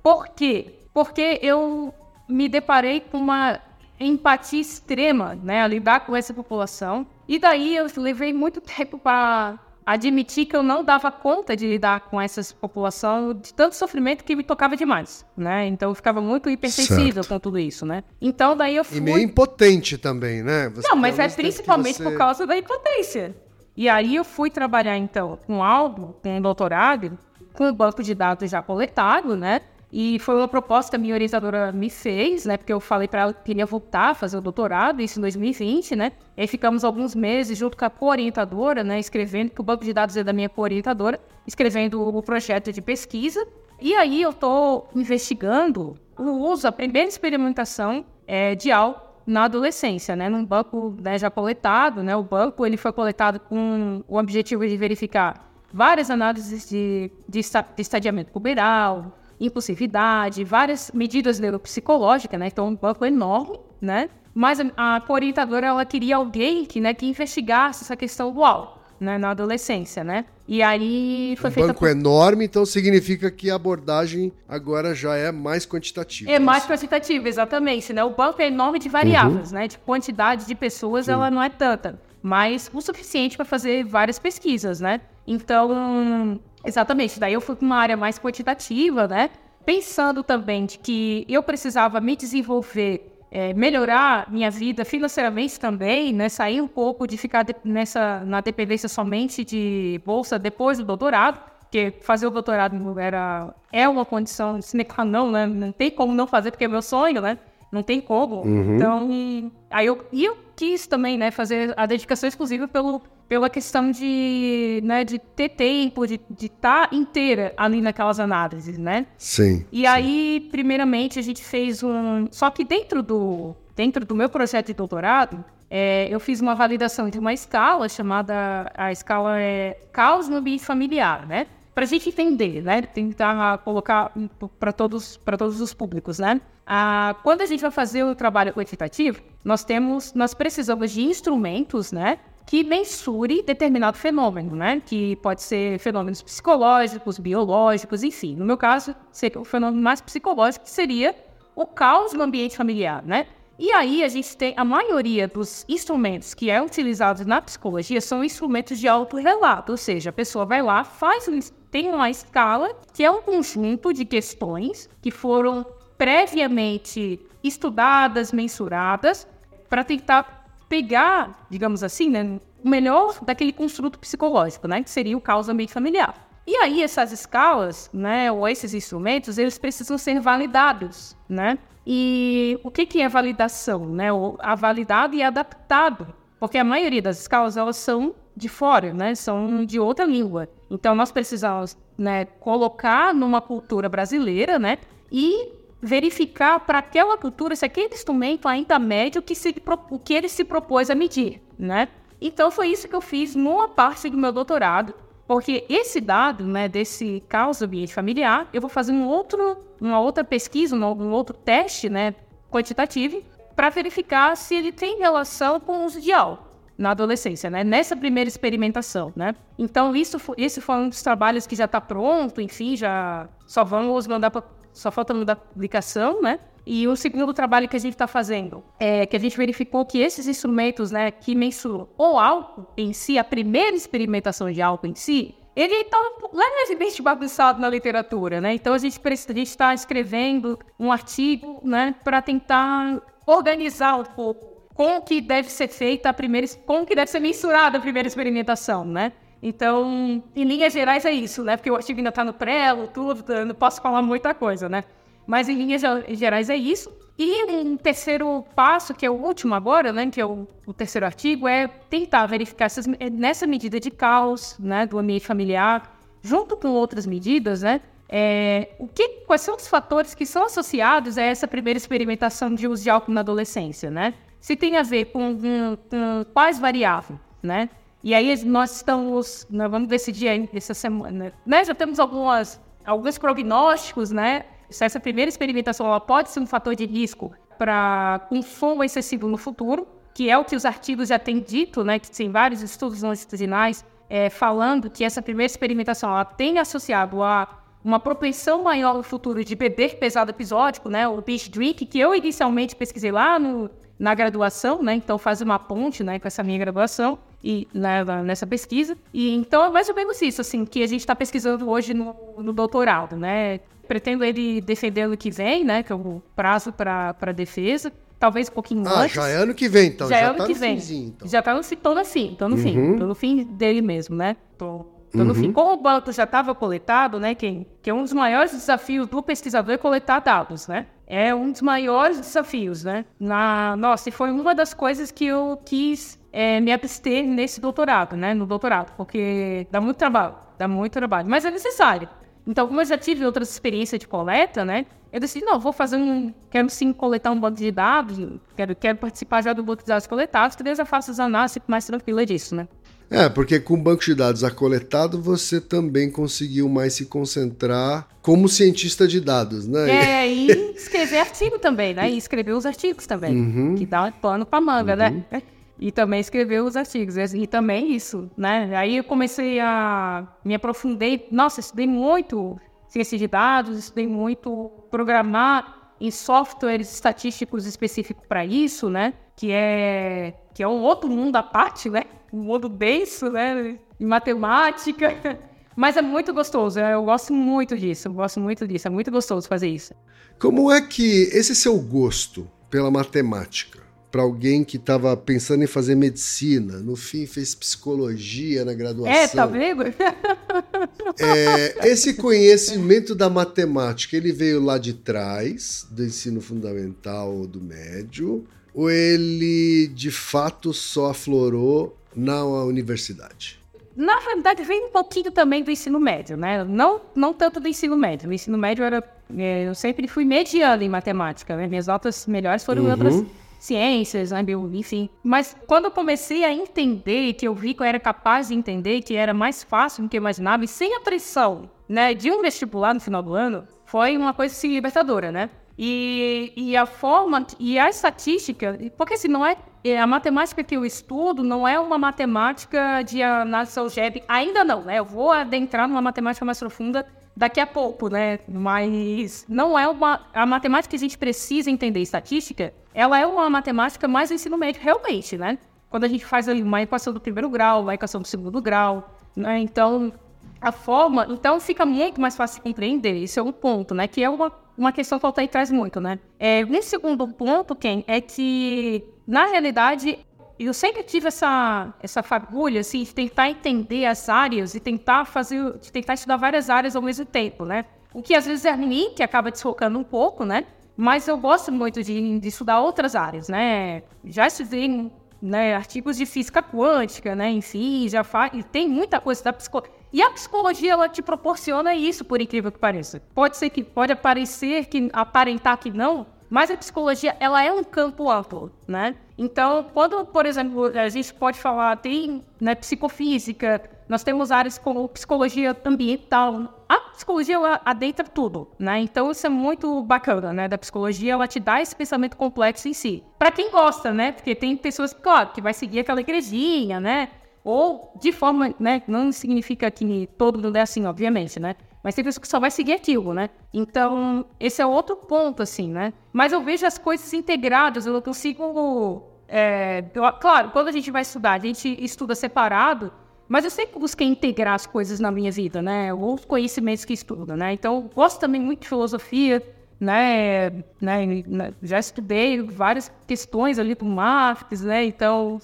Por quê? Porque eu me deparei com uma empatia extrema, né, a lidar com essa população. E daí eu levei muito tempo para admitir que eu não dava conta de lidar com essa população de tanto sofrimento que me tocava demais, né? Então eu ficava muito hipersensível certo. com tudo isso, né? Então daí eu fui... E meio impotente também, né? Você não, mas é principalmente você... por causa da impotência. E aí eu fui trabalhar então com algo, com um doutorado, com o banco de dados já coletado, né? E foi uma proposta que a minha orientadora me fez, né? Porque eu falei para ela que queria voltar a fazer o doutorado, isso em 2020, né? E aí ficamos alguns meses junto com a co-orientadora, né? Escrevendo, que o banco de dados é da minha co-orientadora, escrevendo o projeto de pesquisa. E aí eu estou investigando o uso, a primeira experimentação é, de álcool na adolescência, né? Num banco né, já coletado, né? O banco ele foi coletado com o objetivo de verificar várias análises de, de, de estadiamento puberal, impulsividade, várias medidas neuropsicológicas, né? Então, um banco enorme, né? Mas a, a orientadora, ela queria alguém que, né, que investigasse essa questão do álcool né, na adolescência, né? E aí foi um feita. banco enorme, então significa que a abordagem agora já é mais quantitativa. É mais quantitativa, exatamente, né? O banco é enorme de variáveis, uhum. né? De quantidade de pessoas, Sim. ela não é tanta, mas o suficiente para fazer várias pesquisas, né? Então, exatamente. Daí eu fui para uma área mais quantitativa, né? Pensando também de que eu precisava me desenvolver é, melhorar minha vida financeiramente também, né? Sair um pouco de ficar de, nessa na dependência somente de bolsa depois do doutorado, porque fazer o doutorado era é uma condição sine qua non, né? Não tem como não fazer porque é meu sonho, né? Não tem como. Uhum. Então, aí eu, e eu quis também, né, fazer a dedicação exclusiva pelo, pela questão de, né, de ter tempo, de estar tá inteira ali naquelas análises, né? Sim. E sim. aí, primeiramente, a gente fez um... Só que dentro do, dentro do meu projeto de doutorado, é, eu fiz uma validação de uma escala chamada... A escala é Caos no Ambiente Familiar, né? Para a gente entender, né? Tentar colocar para todos, todos os públicos, né? Ah, quando a gente vai fazer o trabalho quantitativo, nós temos, nós precisamos de instrumentos, né? Que mensure determinado fenômeno, né? Que pode ser fenômenos psicológicos, biológicos, enfim. No meu caso, seria o fenômeno mais psicológico, que seria o caos no ambiente familiar, né? E aí a gente tem a maioria dos instrumentos que é utilizados na psicologia são instrumentos de autorrelato, ou seja, a pessoa vai lá, faz tem uma escala que é um conjunto de questões que foram previamente estudadas, mensuradas, para tentar pegar, digamos assim, né, o melhor daquele construto psicológico, né, que seria o caos ambiente familiar. E aí essas escalas, né, ou esses instrumentos, eles precisam ser validados, né? E o que, que é validação? Né? A validado e adaptado, porque a maioria das escalas elas são de fora, né? são de outra língua. Então nós precisamos né, colocar numa cultura brasileira né, e verificar para aquela cultura se aquele instrumento ainda mede o que, se, o que ele se propôs a medir. Né? Então foi isso que eu fiz numa parte do meu doutorado. Porque esse dado, né, desse caos ambiente familiar, eu vou fazer um outro, uma outra pesquisa, um, outro teste, né, quantitativo, para verificar se ele tem relação com o uso de álcool na adolescência, né, nessa primeira experimentação, né. Então isso, esse foi um dos trabalhos que já está pronto, enfim, já só vamos mandar para, só falta mandar publicação, né. E o segundo trabalho que a gente está fazendo é que a gente verificou que esses instrumentos, né, que mensuram o álcool em si, a primeira experimentação de álcool em si, ele está levemente bagunçado na literatura, né? Então a gente está escrevendo um artigo, né, para tentar organizar um pouco como que deve ser feita a primeira, como que deve ser mensurada a primeira experimentação, né? Então, em linhas gerais é isso, né? Porque o artigo ainda está no prelo, tudo, não posso falar muita coisa, né? Mas em linhas gerais é isso. E um terceiro passo, que é o último agora, né, que é o, o terceiro artigo, é tentar verificar essas, nessa medida de caos né, do ambiente familiar, junto com outras medidas, né, é, o que, quais são os fatores que são associados a essa primeira experimentação de uso de álcool na adolescência, né? Se tem a ver com, com, com quais variáveis, né? E aí nós estamos, nós vamos decidir aí essa semana, né? Já temos algumas, alguns prognósticos, né? se essa primeira experimentação ela pode ser um fator de risco para consumo excessivo no futuro, que é o que os artigos já têm dito, né, que tem vários estudos longitudinais é, falando que essa primeira experimentação ela tem associado a uma propensão maior no futuro de beber pesado episódico, né, o beach drink, que eu inicialmente pesquisei lá no, na graduação, né, então faz uma ponte, né, com essa minha graduação e né, nessa pesquisa. E então é mais ou menos isso, assim, que a gente está pesquisando hoje no, no doutorado, né, pretendo ele defender ano que vem, né? Que é o prazo para defesa. Talvez um pouquinho ah, antes. já é ano que vem, então. Já, já é ano tá que vem. Finzinho, então. Já tá no, tô no fim, tô no uhum. fim. Tô no fim dele mesmo, né? Tô, tô uhum. no fim. Como o banco já estava coletado, né? Que, que é um dos maiores desafios do pesquisador é coletar dados, né? É um dos maiores desafios, né? Na, nossa, e foi uma das coisas que eu quis é, me abster nesse doutorado, né? No doutorado, porque dá muito trabalho, dá muito trabalho. Mas é necessário. Então, como eu já tive outras experiências de coleta, né? Eu decidi, não, vou fazer um. Quero sim coletar um banco de dados, quero, quero participar já do banco de dados coletados, que daí eu já faço as análises mais tranquila disso, né? É, porque com o banco de dados acoletado, você também conseguiu mais se concentrar como cientista de dados, né? É, e escrever artigo também, né? E escrever os artigos também, uhum. que dá pano pra manga, né? uhum. né? E também escrever os artigos. E também isso, né? Aí eu comecei a me aprofundei. Nossa, estudei muito ciência de dados, estudei muito programar em softwares estatísticos específicos para isso, né? Que é que é um outro mundo à parte, né? Um mundo denso, né? Em matemática. Mas é muito gostoso, eu gosto muito disso, eu gosto muito disso, é muito gostoso fazer isso. Como é que esse seu gosto pela matemática para alguém que estava pensando em fazer medicina, no fim fez psicologia na graduação. É, tá vendo? é, esse conhecimento da matemática, ele veio lá de trás, do ensino fundamental ou do médio, ou ele de fato só aflorou na universidade? Na verdade, vem um pouquinho também do ensino médio, né? Não, não tanto do ensino médio. O ensino médio era. É, eu sempre fui mediano em matemática, né? Minhas notas melhores foram uhum. outras ciências, né, enfim. Mas quando eu comecei a entender, que eu vi que eu era capaz de entender, que era mais fácil do que eu imaginava, e sem a pressão, né, de um vestibular no final do ano, foi uma coisa assim, libertadora, né? E, e a forma, e a estatística, porque assim, não é, a matemática que eu estudo não é uma matemática de análise algébrica, ainda não, né? Eu vou adentrar numa matemática mais profunda daqui a pouco, né? Mas não é uma. A matemática que a gente precisa entender estatística, ela é uma matemática mais do ensino médio, realmente, né? Quando a gente faz ali uma equação do primeiro grau, uma equação do segundo grau, né? Então, a forma. Então, fica muito mais fácil de compreender. Isso é um ponto, né? Que é uma, uma questão que o Altair traz muito, né? É, um segundo ponto, Ken, é que, na realidade, eu sempre tive essa, essa fagulha, assim, de tentar entender as áreas e tentar fazer, de tentar estudar várias áreas ao mesmo tempo, né? O que às vezes é ruim, que acaba desfocando um pouco, né? Mas eu gosto muito de, de estudar outras áreas, né? Já estudei né, artigos de física quântica, né? Enfim, já faz, tem muita coisa da psicologia. E a psicologia ela te proporciona isso, por incrível que pareça. Pode ser que pode aparecer que aparentar que não, mas a psicologia, ela é um campo amplo, né? Então, quando, por exemplo, a gente pode falar, tem né, psicofísica, nós temos áreas como psicologia ambiental. A psicologia, ela adentra tudo, né? Então, isso é muito bacana, né? Da psicologia, ela te dá esse pensamento complexo em si. Para quem gosta, né? Porque tem pessoas, claro, que vai seguir aquela igrejinha, né? Ou de forma, né? Não significa que todo mundo é assim, obviamente, né? Mas tem pessoa que só vai seguir aquilo, né? Então, esse é outro ponto, assim, né? Mas eu vejo as coisas integradas, eu consigo. É, eu, claro, quando a gente vai estudar, a gente estuda separado, mas eu sempre busquei integrar as coisas na minha vida, né? Os conhecimentos que estudo, né? Então, eu gosto também muito de filosofia, né? né? Já estudei várias questões ali do Marx, né? Então,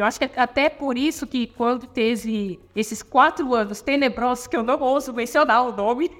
eu acho que até por isso que quando teve esses quatro anos tenebrosos, que eu não ouso mencionar o nome,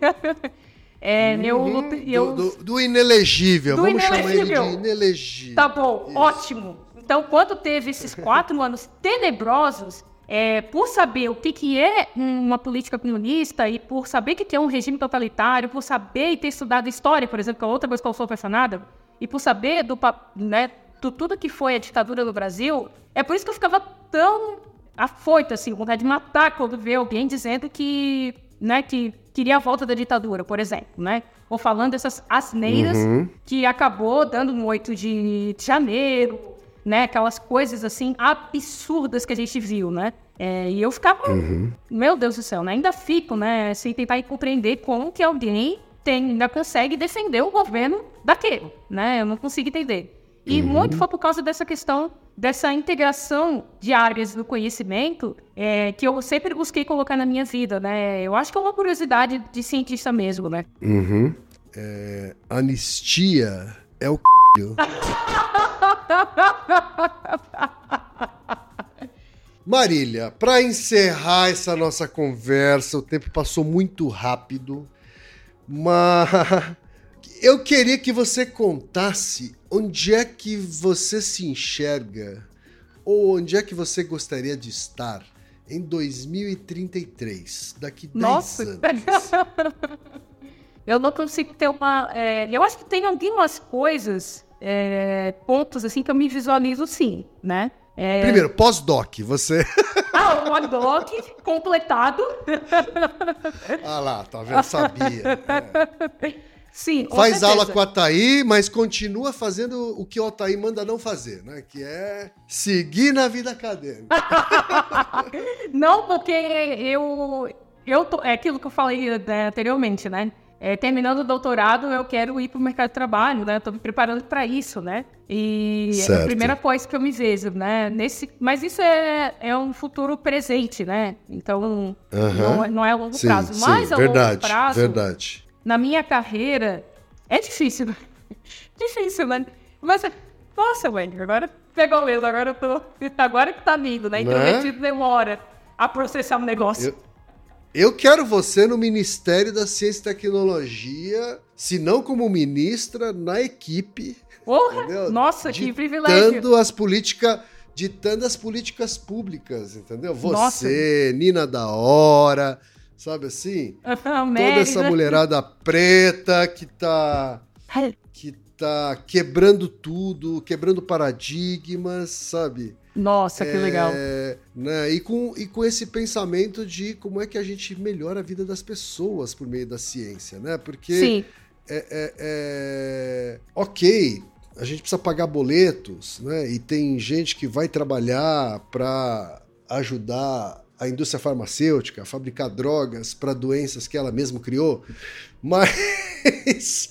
é, uhum. eu, eu... Do, do, do inelegível, do vamos inelegível. chamar ele de inelegível. Tá bom, isso. ótimo. Então, quando teve esses quatro anos tenebrosos, é, por saber o que, que é uma política comunista e por saber o que, que é um regime totalitário, por saber e ter estudado história, por exemplo, que é outra coisa que eu sou apaixonada, e por saber do, né, do tudo que foi a ditadura no Brasil, é por isso que eu ficava tão afoita, assim, vontade de matar quando vê alguém dizendo que, né, que queria a volta da ditadura, por exemplo, né? Ou falando dessas asneiras uhum. que acabou dando no 8 de janeiro, né? Aquelas coisas, assim, absurdas que a gente viu, né? É, e eu ficava, uhum. meu Deus do céu, né? Ainda fico, né? Sem tentar compreender como que alguém tem, ainda consegue defender o governo daquele, né? Eu não consigo entender. E uhum. muito foi por causa dessa questão, dessa integração de áreas do conhecimento é, que eu sempre busquei colocar na minha vida, né? Eu acho que é uma curiosidade de cientista mesmo, né? Uhum. É, anistia é o Marília, para encerrar essa nossa conversa, o tempo passou muito rápido, mas eu queria que você contasse onde é que você se enxerga ou onde é que você gostaria de estar em 2033, daqui 10 Nossa. anos. eu não consigo ter uma. é, eu acho que tem algumas coisas, é, pontos assim que eu me visualizo sim, né? É, Primeiro, pós-doc, você. Ah, o doc completado. ah lá, tá vendo? Sabia. É. Sim, Faz certeza. aula com a Thaí, mas continua fazendo o que o Thaí manda não fazer, né? Que é seguir na vida acadêmica. Não, porque eu. eu tô, é aquilo que eu falei né, anteriormente, né? É, terminando o doutorado, eu quero ir para o mercado de trabalho, né? Estou me preparando para isso, né? E é Certo. a primeira coisa que eu me vejo, né? Nesse, mas isso é, é um futuro presente, né? Então, Aham. não, é- não é a longo Sim, prazo. sim, Mas a verdade, longo prazo, verdade. Na minha carreira, é difícil. né? difícil, né? Mas, nossa, Wendy, agora pegou mesmo, agora eu tô. Agora que tá vindo, né? Né? Intrometido demora a processar o negócio. Eu, eu quero você no Ministério da Ciência e Tecnologia, se não como ministra, na equipe, Porra! entendeu? Nossa, que privilégio! ditando as políticas, ditando as políticas públicas, entendeu? Você, Nossa. Nina da Hora, sabe assim? Toda essa mulherada preta que tá que tá quebrando tudo, quebrando paradigmas, sabe? Nossa, que legal. É, né, e, com, e com esse pensamento de como é que a gente melhora a vida das pessoas por meio da ciência, né? Porque Sim, é, é- é- ok, a gente precisa pagar boletos, né? E tem gente que vai trabalhar para ajudar a indústria farmacêutica a fabricar drogas para doenças que ela mesma criou, mas,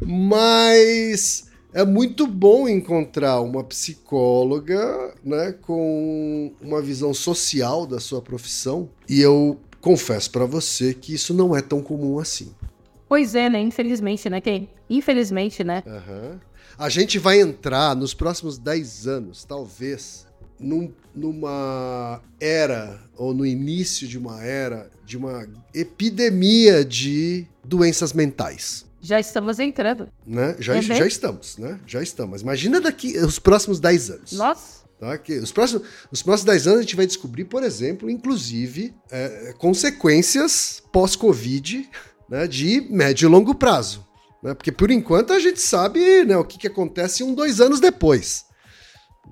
mas é muito bom encontrar uma psicóloga, né, com uma visão social da sua profissão. E eu confesso para você que isso não é tão comum assim. pois é, né? Infelizmente, né? Quem? Infelizmente, né? Aham. A gente vai entrar nos próximos 10 anos, talvez, num- numa era, ou no início de uma era, de uma epidemia de doenças mentais. Já estamos entrando. Né? Já, Uhum. já estamos, né? Já estamos. Imagina daqui os próximos 10 anos. Nossa, Tá? Que os, próximos, os próximos 10 anos a gente vai descobrir, por exemplo, inclusive, é, consequências pós-Covid né, de médio e longo prazo. Né? Porque por enquanto a gente sabe né, o que, que acontece um, dois anos depois.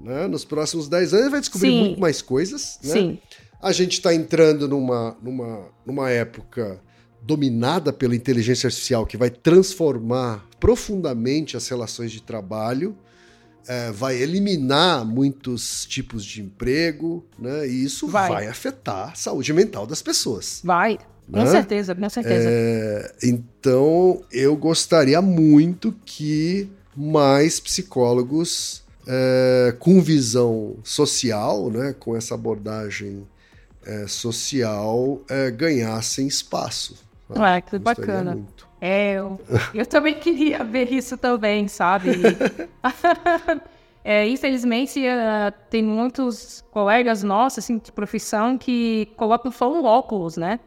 Né? Nos próximos 10 anos gente vai descobrir Sim. muito mais coisas. Né? sim. A gente está entrando numa, numa, numa época dominada pela inteligência artificial que vai transformar profundamente as relações de trabalho, é, vai eliminar muitos tipos de emprego, né? E isso vai, Vai. afetar a saúde mental das pessoas. Vai. Com Né? certeza, com certeza. É, então, eu gostaria muito que mais psicólogos é, com visão social, né, com essa abordagem é, social, é, ganhassem espaço. sabe? Ah, que bacana. muito. É, eu, eu também queria ver isso também, sabe? É, infelizmente, eh, tem muitos colegas nossos, assim, de profissão, que colocam só um óculos, né?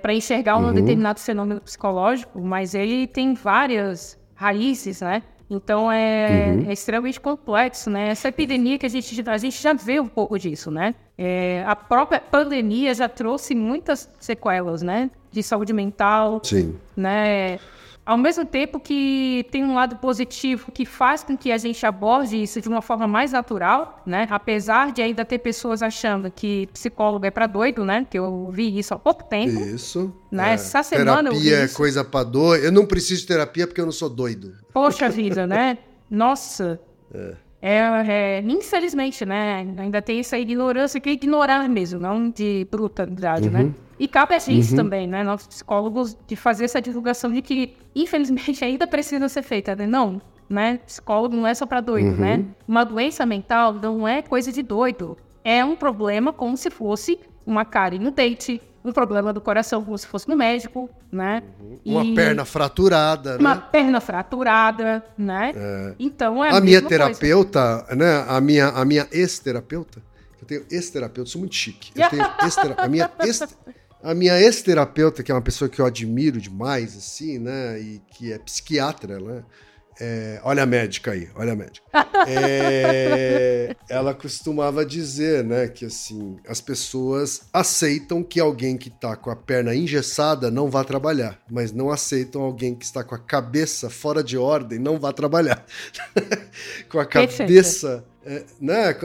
para enxergar um Uhum. determinado fenômeno psicológico, mas ele tem várias raízes, né? Então é, Uhum. é extremamente complexo, né? Essa epidemia que a gente, a gente já vê um pouco disso, né? É, a própria pandemia já trouxe muitas sequelas, né? De saúde mental, Sim. né? Ao mesmo tempo que tem um lado positivo que faz com que a gente aborde isso de uma forma mais natural, né? Apesar de ainda ter pessoas achando que psicólogo é para doido, né? Que eu vi isso há pouco tempo. Isso. Né? Essa semana eu vi terapia é coisa pra doido. Eu não preciso de terapia porque eu não sou doido. Poxa vida, né? Nossa. É, é, infelizmente, né? Ainda tem essa ignorância que é ignorar mesmo, não de brutalidade, né? E cabe a gente também, né? Nós psicólogos, de fazer essa divulgação de que, infelizmente, ainda precisa ser feita, né? Não, né? Psicólogo não é só pra doido, né? Uma doença mental não é coisa de doido. É um problema como se fosse uma cárie no dente, um problema do coração como se fosse no médico, né? Uma E perna fraturada, Uma né? perna fraturada, né? Então é a minha mesma coisa. terapeuta, né? A minha, a minha ex-terapeuta. Eu tenho ex-terapeuta, sou muito chique. Eu tenho a minha ex a minha ex-terapeuta, que é uma pessoa que eu admiro demais, assim, né? E que é psiquiatra, né? É, olha a médica aí, olha a médica. É, ela costumava dizer, né, que assim, as pessoas aceitam que alguém que está com a perna engessada não vá trabalhar, mas não aceitam alguém que está com a cabeça fora de ordem não vá trabalhar. com a cabeça, é, né?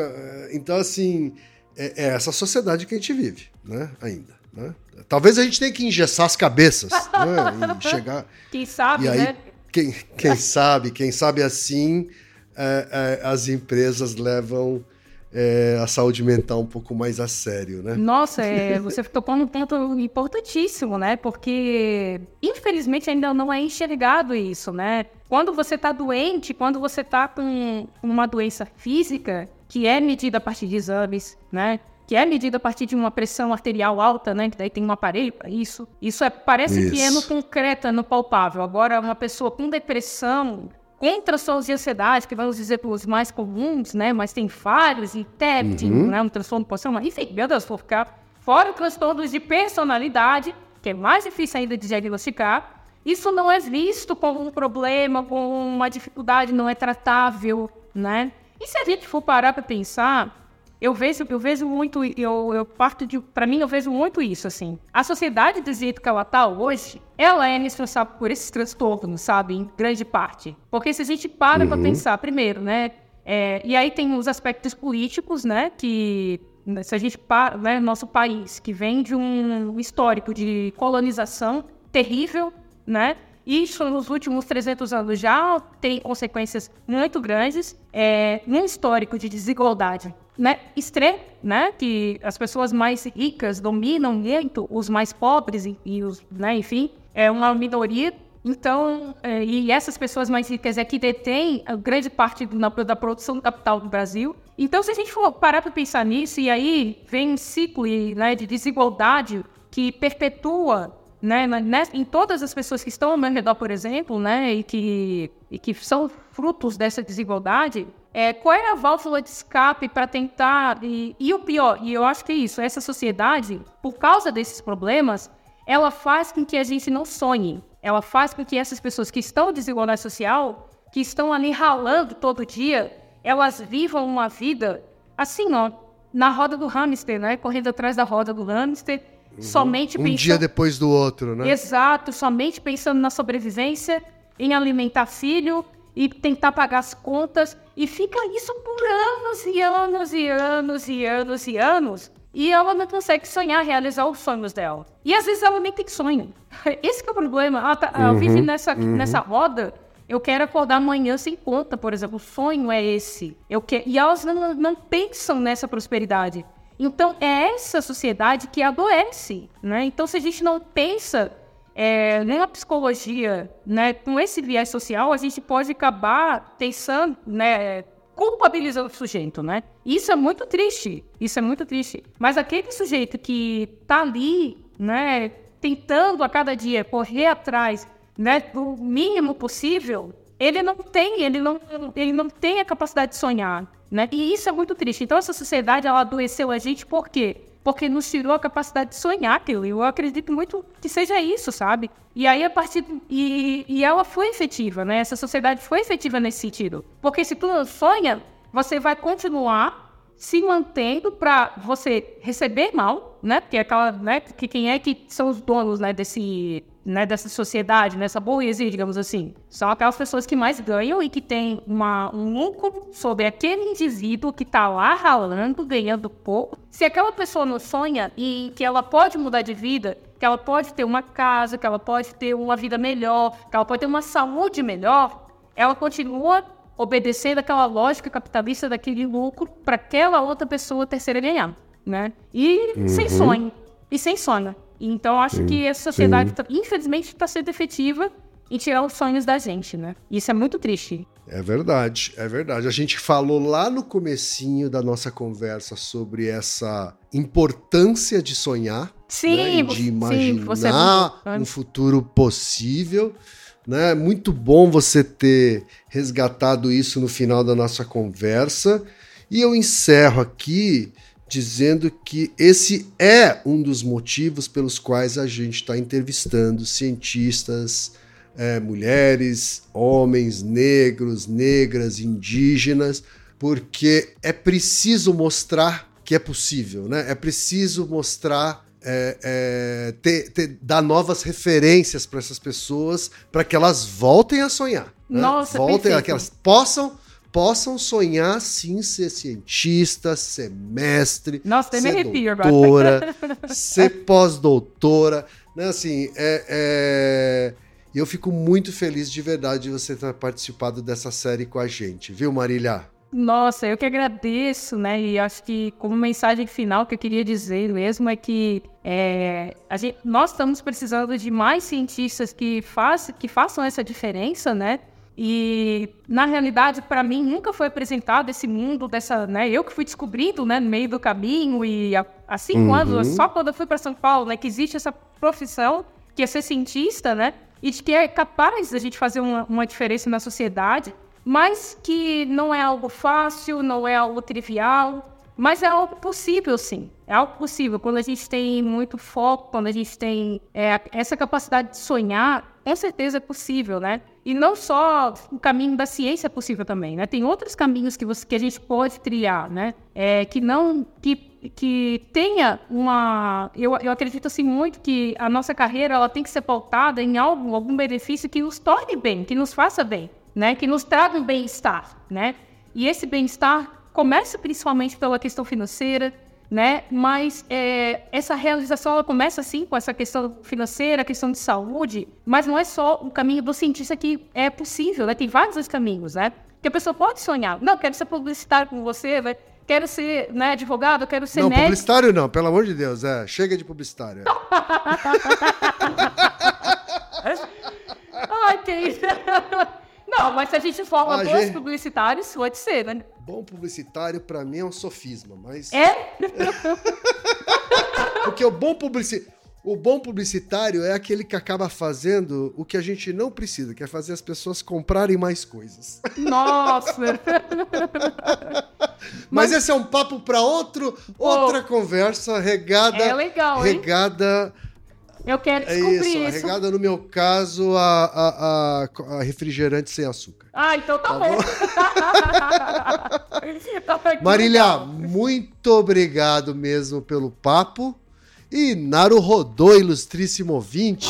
Então, assim, é, é essa sociedade que a gente vive, né, ainda. Né? Talvez a gente tenha que engessar as cabeças, né? E chegar. Quem sabe, aí, né? Quem, quem sabe, quem sabe assim é, é, as empresas levam é, a saúde mental um pouco mais a sério, né? Nossa, é, você tocou num ponto importantíssimo, né? Porque infelizmente ainda não é enxergado isso, né? Quando você está doente, quando você está com uma doença física, que é medida a partir de exames, né? Que é medida a partir de uma pressão arterial alta, né? Que daí tem um aparelho para isso. Isso é, parece isso. que é no concreto, é no palpável. Agora, uma pessoa com depressão, com transtornos de ansiedade, que vamos dizer os mais comuns, né? Mas tem falhos e TEPT, uhum. né? Um transtorno de posição, enfim, meu Deus, vou ficar fora transtornos de personalidade, que é mais difícil ainda de diagnosticar. Isso não é visto como um problema, como uma dificuldade, não é tratável, né? E se a gente for parar para pensar, eu vejo, eu vejo muito, eu, eu parto de, para mim eu vejo muito isso, assim. A sociedade do jeito que ela tá hoje, ela é responsável por esses transtornos, sabe, em grande parte. Porque se a gente para uhum. para pensar, primeiro, né, é, e aí tem os aspectos políticos, né, que se a gente para, né, nosso país, que vem de um histórico de colonização terrível, né, isso nos últimos 300 anos já tem consequências muito grandes, é, num histórico de desigualdade né, extremo, né, que as pessoas mais ricas dominam muito os mais pobres e, e os, né, enfim, é uma minoria. Então, é, e essas pessoas mais ricas é que detêm a grande parte do, na, da produção do capital do Brasil. Então, se a gente for parar para pensar nisso, e aí vem um ciclo né, de desigualdade que perpetua né, né, em todas as pessoas que estão ao meu redor, por exemplo, né, e que, e que são frutos dessa desigualdade, é, qual é a válvula de escape para tentar. E, e, o pior, e eu acho que é isso, essa sociedade, por causa desses problemas, ela faz com que a gente não sonhe. Ela faz com que essas pessoas que estão em desigualdade social, que estão ali ralando todo dia, elas vivam uma vida assim, ó, na roda do hamster, né? Correndo atrás da roda do hamster, uhum. somente um pensando. Um dia depois do outro, né? Exato, somente pensando na sobrevivência, em alimentar filho, e tentar pagar as contas. E fica isso por anos e anos e anos e anos e anos. E ela não consegue sonhar, realizar os sonhos dela. E às vezes ela nem tem sonho. Esse é o problema. Ela, tá, ela uhum, vive nessa, uhum. nessa roda. Eu quero acordar amanhã sem conta, por exemplo. O sonho é esse. Eu quero... E elas não, não pensam nessa prosperidade. Então, é essa sociedade que adoece, né? Então, se a gente não pensa é, na psicologia, né, com esse viés social, a gente pode acabar pensando, né, culpabilizando o sujeito, né? Isso é muito triste, isso é muito triste. Mas aquele sujeito que tá ali, né, tentando a cada dia correr atrás, né, do mínimo possível, ele não tem, ele não, ele não tem a capacidade de sonhar, né? E isso é muito triste. Então essa sociedade ela adoeceu a gente por quê? Porque nos tirou a capacidade de sonhar aquilo. Eu acredito muito que seja isso, sabe? E aí, a partir. E, e ela foi efetiva, né? Essa sociedade foi efetiva nesse sentido. Porque se tu não sonha, você vai continuar se mantendo para você receber mal, né? Porque é aquela, né? Que quem é que são os donos, né? Desse né, dessa sociedade, nessa burguesia, digamos assim, são aquelas pessoas que mais ganham e que têm uma, um lucro sobre aquele indivíduo que está lá ralando, ganhando pouco. Se aquela pessoa não sonha e que ela pode mudar de vida, que ela pode ter uma casa, que ela pode ter uma vida melhor, que ela pode ter uma saúde melhor, ela continua obedecendo aquela lógica capitalista daquele lucro para aquela outra pessoa terceira ganhar, né? E uhum. sem sonho. E sem sonho. Então, acho sim, que essa sociedade, tá, infelizmente, está sendo efetiva em tirar os sonhos da gente, né? Isso é muito triste. É verdade, é verdade. A gente falou lá no comecinho da nossa conversa sobre essa importância de sonhar, sim, né? de imaginar sim, é um futuro possível. Né? Muito bom você ter resgatado isso no final da nossa conversa. E eu encerro aqui dizendo que esse é um dos motivos pelos quais a gente está entrevistando cientistas, é, mulheres, homens, negros, negras, indígenas, porque é preciso mostrar que é possível, né? É preciso mostrar é, é, ter, ter, dar novas referências para essas pessoas para que elas voltem a sonhar. Né? Nossa, voltem a que elas possam possam sonhar sim ser cientista, ser mestre, Nossa, ser doutora, ser pós-doutora, né? Assim, é, é... eu fico muito feliz de verdade de você ter participado dessa série com a gente, viu, Marília? Nossa, eu que agradeço, né? E acho que como mensagem final que eu queria dizer mesmo é que é, gente, nós estamos precisando de mais cientistas que, faz, que façam essa diferença, né? E na realidade, para mim, nunca foi apresentado esse mundo dessa, né? Eu que fui descobrindo, né, no meio do caminho e há, há cinco uhum. anos, só quando eu fui para São Paulo, né, que existe essa profissão que é ser cientista, né? E de que é capaz da gente fazer uma, uma diferença na sociedade mas que não é algo fácil, não é algo trivial, mas é algo possível, sim. É algo possível. Quando a gente tem muito foco, quando a gente tem é, essa capacidade de sonhar, com certeza é possível, né? E não só o caminho da ciência é possível também, né? Tem outros caminhos que, você, que a gente pode trilhar, né? É, que não... Que, que tenha uma... Eu, eu acredito, assim, muito que a nossa carreira, ela tem que ser pautada em algo, algum benefício que nos torne bem, que nos faça bem né, que nos tragam bem-estar, né? E esse bem-estar começa principalmente pela questão financeira, né? Mas é, essa realização ela começa sim com essa questão financeira, questão de saúde, mas não é só o caminho do cientista que é possível, né? Tem vários caminhos, né? Que a pessoa pode sonhar. Não, quero ser publicitário com você, né? Quero ser né, advogado, quero ser não, médico. publicitário não, pelo amor de Deus, é, chega de publicitário. Ai, isso. Não, mas se a gente forma a bons gente... publicitários, pode ser, né? Bom publicitário, para mim, é um sofisma, mas. É? Porque o bom publicitário. O bom publicitário é aquele que acaba fazendo o que a gente não precisa, que é fazer as pessoas comprarem mais coisas. Nossa! Mas, Mas esse é um papo para outro, outra conversa regada, é legal, regada eu quero é descobrir isso. isso. Regada no meu caso a, a, a, a, refrigerante sem açúcar. Ah, então tá, tá bom. bom? Marília, muito obrigado mesmo pelo papo. E Naru Rodô, ilustríssimo ouvinte.